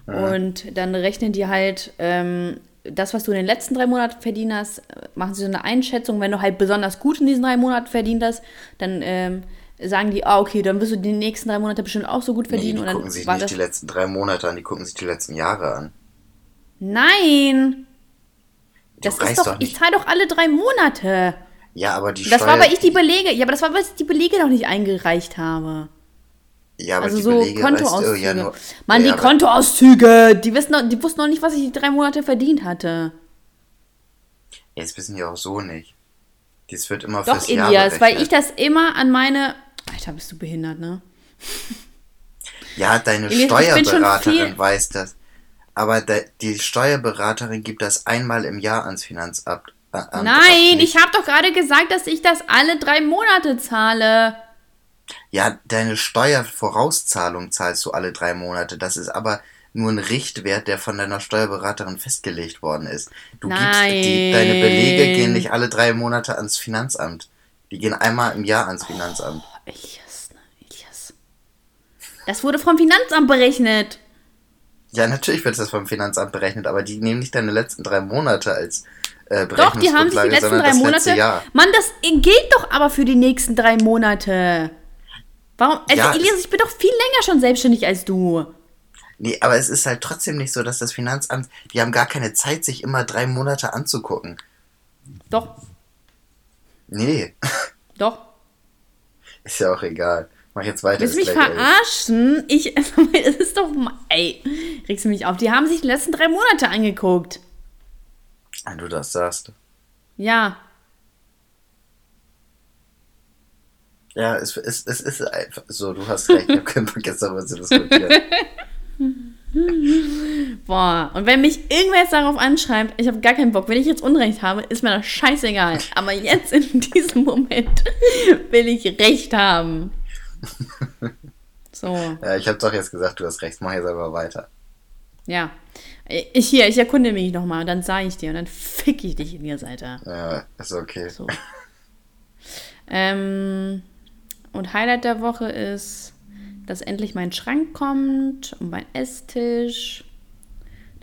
Und dann rechnen die halt ähm, das, was du in den letzten drei Monaten verdient hast, machen sie so eine Einschätzung. Wenn du halt besonders gut in diesen drei Monaten verdient hast, dann ähm, sagen die, ah, okay, dann wirst du die nächsten drei Monate bestimmt auch so gut Nee, verdienen. die und dann gucken sich nicht das. die letzten drei Monate an, die gucken sich die letzten Jahre an. Nein! Das reißt ist doch, doch ich zahle doch alle drei Monate. Ja, aber die Das Steuer, war, weil ich die Belege, ja, aber das war, weil ich die Belege noch nicht eingereicht habe. ja, aber Also die so Belege weißt du Kontoauszüge. ja nur. Mann, ja, die Kontoauszüge, die, wissen noch, die wussten noch nicht, was ich die drei Monate verdient hatte. Jetzt wissen die auch so nicht. Dies wird immer Doch, fürs Jahr Elias, weil berechnet. ich das immer an meine. Alter, bist du behindert, ne? Ja, deine Elias, Steuerberaterin weiß das. Aber de, die Steuerberaterin gibt das einmal im Jahr ans Finanzamt. Nein, ich habe doch gerade gesagt, dass ich das alle drei Monate zahle. Ja, deine Steuervorauszahlung zahlst du alle drei Monate. Das ist aber nur ein Richtwert, der von deiner Steuerberaterin festgelegt worden ist. Du gibst die, deine Belege gehen nicht alle drei Monate ans Finanzamt. Die gehen einmal im Jahr ans Finanzamt. Elias, ne? Elias. Das wurde vom Finanzamt berechnet. Ja, natürlich wird das vom Finanzamt berechnet, aber die nehmen nicht deine letzten drei Monate als äh, Doch, die haben sich die letzten drei Monate. letzte. Mann, das gilt doch aber für die nächsten drei Monate. Warum? Also, Ja, Elias, ich bin doch viel länger schon selbstständig als du. Nee, aber es ist halt trotzdem nicht so, dass das Finanzamt, die haben gar keine Zeit, sich immer drei Monate anzugucken. Doch, Nee, *laughs* doch. ist ja auch egal. Mach jetzt weiter. Willst du mich elf. verarschen? Ich, *laughs* es ist doch, ey, regst du mich auf. Die haben sich die letzten drei Monate angeguckt. Wenn du das sagst. Ja, Ja, es, es, es ist einfach so, du hast recht, ich habe keinen Bock jetzt darüber zu diskutieren. *laughs* Boah, und wenn mich irgendwer jetzt darauf anschreibt, ich habe gar keinen Bock, wenn ich jetzt Unrecht habe, ist mir das scheißegal. Aber jetzt in *laughs* diesem Moment will ich Recht haben. *laughs* So. Ja, ich habe doch jetzt gesagt, du hast recht, mach jetzt aber weiter. Ja. Ich hier, ich erkunde mich nochmal, dann sage ich dir und dann fick ich dich in die Seite. Ja, ist okay. So. ähm, und Highlight der Woche ist, dass endlich mein Schrank kommt und mein Esstisch.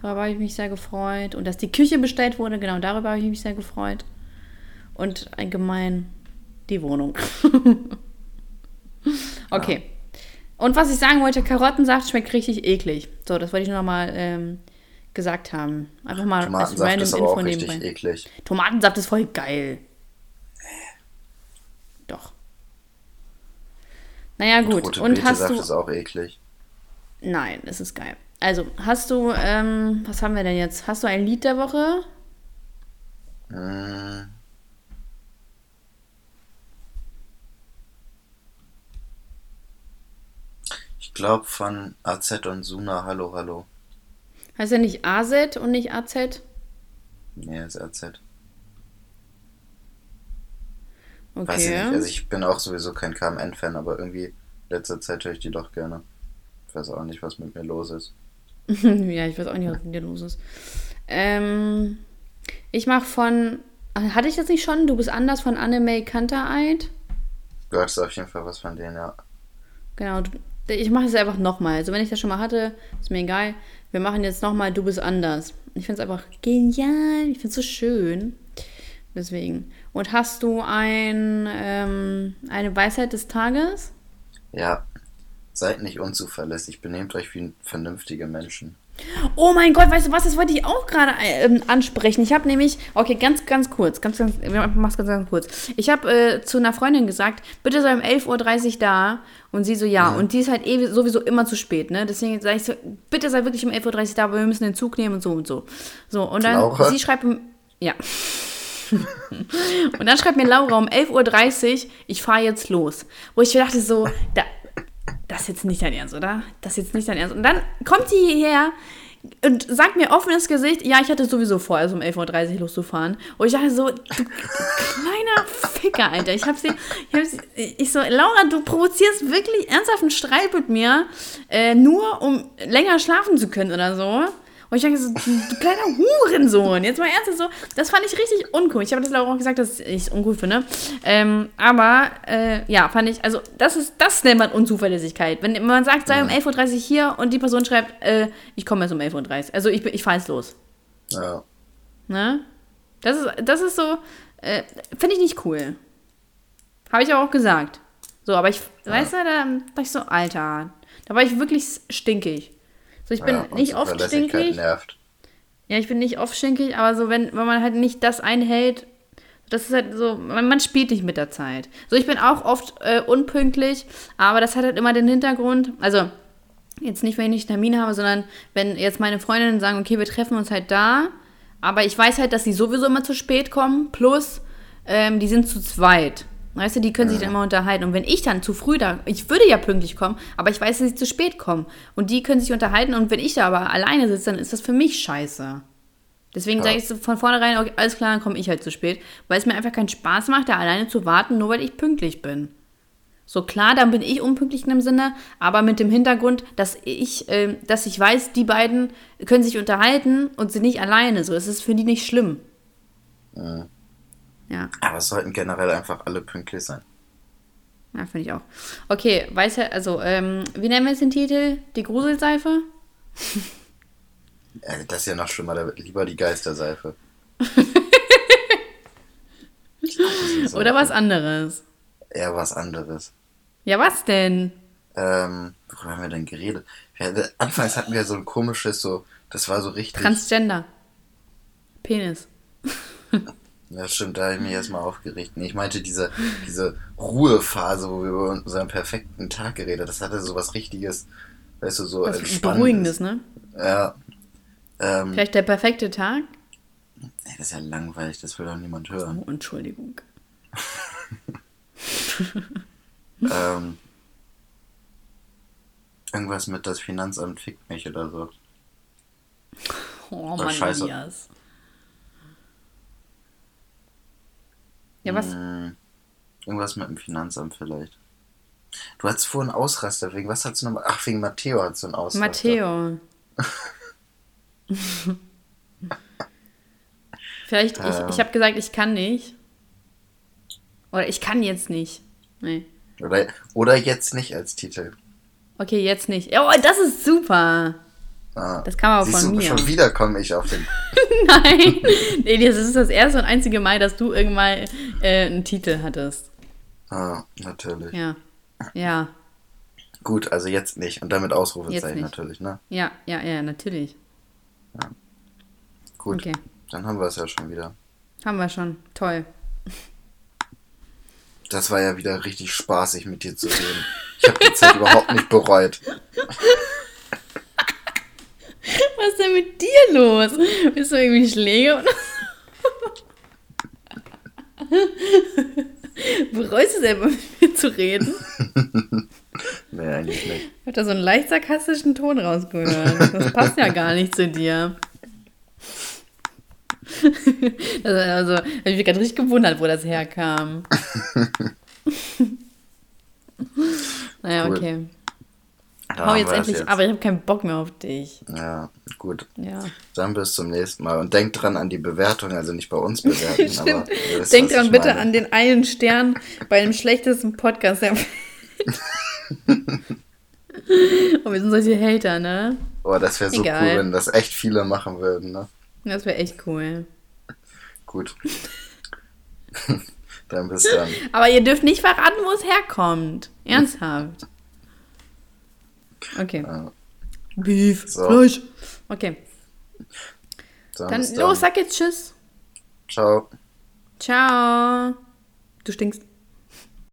Darüber habe ich mich sehr gefreut. Und dass die Küche bestellt wurde, genau darüber habe ich mich sehr gefreut. Und allgemein die Wohnung. *laughs* okay. Ja. Und was ich sagen wollte, Karottensaft schmeckt richtig eklig. So, das wollte ich nur noch mal ähm, gesagt haben. Einfach mal als random ist aber Info auch richtig nebenbei. eklig. Tomatensaft ist voll geil. Doch. Naja, gut. Und, Und hast du. ist auch eklig. Nein, es ist geil. Also, hast du, ähm, was haben wir denn jetzt? Hast du ein Lied der Woche? Äh. Ich glaube von AZ und Suna Hallo Hallo. Heißt er nicht AZ und nicht AZ? Nee, ist AZ. Okay. Weiß ich nicht. Also ich bin auch sowieso kein KMN-Fan, aber irgendwie letzter Zeit höre ich die doch gerne. Ich weiß auch nicht, was mit mir los ist. *laughs* ja, ich weiß auch nicht, was mit dir los ist. Ähm, ich mache von. Hatte ich das nicht schon? Du bist anders von Anne-May Kantereit? Du hattest auf jeden Fall was von denen, ja. Genau, ich mache es einfach nochmal. Also wenn ich das schon mal hatte, ist mir egal. Wir machen jetzt nochmal Du bist anders. Ich finde es einfach genial. Ich finde es so schön. Deswegen. Und hast du ein, ähm, eine Weisheit des Tages? Ja. Seid nicht unzuverlässig. Benehmt euch wie vernünftige Menschen. Oh mein Gott, weißt du was, das wollte ich auch gerade ähm, ansprechen. Ich habe nämlich, okay, ganz, ganz kurz, ganz, ganz, mach's ganz, ganz kurz. Ich habe äh, zu einer Freundin gesagt, bitte sei um 11.30 Uhr da. Und sie so, ja. Mhm. Und die ist halt eh sowieso immer zu spät, ne? Deswegen sage ich so, bitte sei wirklich um 11.30 Uhr da, aber wir müssen den Zug nehmen und so und so. So, und dann, Laura? sie schreibt, ja. *laughs* und dann schreibt mir Laura um 11.30 Uhr, ich fahre jetzt los. Wo ich dachte so, da, das ist jetzt nicht dein Ernst, oder? Das ist jetzt nicht dein Ernst. Und dann kommt sie hierher und sagt mir offen ins Gesicht, ja, ich hatte sowieso vor, also um 11.30 Uhr loszufahren. Und ich dachte so, du kleiner Ficker, Alter. Ich hab sie, ich, hab sie, ich so, Laura, du provozierst wirklich ernsthaft einen Streit mit mir, äh, nur um länger schlafen zu können oder so. Und ich denke so, du kleiner Hurensohn. Jetzt mal ernsthaft so, das fand ich richtig uncool. Ich habe das auch gesagt, dass ich es uncool finde. Ähm, aber äh, ja, fand ich, also das ist, das nennt man Unzuverlässigkeit. Wenn man sagt, sei um 11.30 Uhr hier und die Person schreibt, äh, ich komme erst um 11.30 Uhr. Also ich, ich fahre jetzt los. Ja. Ne? Das ist, das ist so, äh, finde ich nicht cool. Habe ich aber auch gesagt. So, aber ich, ja. weißt du, da war ich so, Alter, da war ich wirklich stinkig. So, ich bin ja, nicht oft stinkig. Nervt. Ja, ich bin nicht oft stinkig, aber so, wenn, wenn man halt nicht das einhält, das ist halt so, man, man spielt nicht mit der Zeit. So, ich bin auch oft äh, unpünktlich, aber das hat halt immer den Hintergrund, also jetzt nicht, wenn ich nicht Termin habe, sondern wenn jetzt meine Freundinnen sagen, okay, wir treffen uns halt da, aber ich weiß halt, dass sie sowieso immer zu spät kommen, plus ähm, die sind zu zweit. Weißt du, die können sich dann immer unterhalten. Und wenn ich dann zu früh da, ich würde ja pünktlich kommen, aber ich weiß, dass sie zu spät kommen. Und die können sich unterhalten. Und wenn ich da aber alleine sitze, dann ist das für mich scheiße. Deswegen ja. sage ich so von vornherein, okay, alles klar, dann komme ich halt zu spät. Weil es mir einfach keinen Spaß macht, da alleine zu warten, nur weil ich pünktlich bin. So klar, dann bin ich unpünktlich in dem Sinne, aber mit dem Hintergrund, dass ich, äh, dass ich weiß, die beiden können sich unterhalten und sind nicht alleine. So, es ist für die nicht schlimm. Ja. Ja. Aber es sollten generell einfach alle pünktlich sein. Ja, finde ich auch. Okay, weiß ja, also, ähm, wie nennen wir jetzt den Titel? Die Gruselseife? *laughs* das ist ja noch schlimmer, lieber die Geisterseife. *laughs* Oder was anderes? Ja, was anderes. Ja, was denn? Ähm, worüber haben wir denn geredet? Ja, anfangs hatten wir so ein komisches, so, das war so richtig. Transgender. Penis. *laughs* Ja, stimmt, da habe ich mich erstmal aufgeregt. Nee, ich meinte diese, diese Ruhephase, wo wir über unseren perfekten Tag geredet Das hatte so was richtiges, weißt du, so was Beruhigendes, ne? Ja. Ähm, Vielleicht der perfekte Tag? Nee, das ist ja langweilig, das will doch niemand hören. Oh, Entschuldigung. *laughs* ähm, irgendwas mit das Finanzamt fickt mich oder so. Oh Mann. Elias. Ja, was? Hm, irgendwas mit dem Finanzamt vielleicht. Du hattest vorhin Ausraster. Wegen was hattest du nochmal? Ach, wegen Matteo hattest du einen Ausraster. Matteo. *laughs* Vielleicht, ich, Ähm. ich habe gesagt, ich kann nicht. Oder ich kann jetzt nicht. Nee. Oder, oder jetzt nicht als Titel. Okay, jetzt nicht. Oh, das ist super. Ah. Das kam aber Siehst von du, mir. Schon wieder komme ich auf den. *laughs* *laughs* Nein. Nee, das ist das erste und einzige Mal, dass du irgendwann äh, einen Titel hattest. Ah, natürlich. Ja. Ja. Gut, also jetzt nicht. Und damit Ausrufezeichen natürlich, ne? Ja, ja, ja, natürlich. Gut. Okay. Dann haben wir es ja schon wieder. Haben wir schon. Toll. Das war ja wieder richtig spaßig mit dir zu reden. Ich habe die Zeit überhaupt nicht bereut. *laughs* Was ist denn mit dir los? Bist du irgendwie Schläge? Bereust du selber mit mir zu reden? *laughs* Nee, eigentlich nicht. Ich hab da so einen leicht sarkastischen Ton rausgehört. Das passt ja gar nicht zu dir. Also, also hab ich mich gerade richtig gewundert, wo das herkam. *laughs* naja, Cool. okay. Hau jetzt endlich, aber ich habe keinen Bock mehr auf dich. Ja, gut. Ja. Dann bis zum nächsten Mal. Und denkt dran an die Bewertung, also nicht bei uns bewerten, *laughs* aber. Wisst, Denk was dran bitte meine. an den einen Stern bei dem schlechtesten Podcast. der- *laughs* oh, wir sind solche Hater, ne? Oh, das wäre so Egal. cool, wenn das echt viele machen würden, ne? Das wäre echt cool. Gut. *laughs* dann bis dann. Aber ihr dürft nicht verraten, wo es herkommt. Ernsthaft. Okay. Ja, Beef. So. Fleisch. Okay. dann Dann los, sag jetzt Tschüss. Ciao. Ciao. Du stinkst.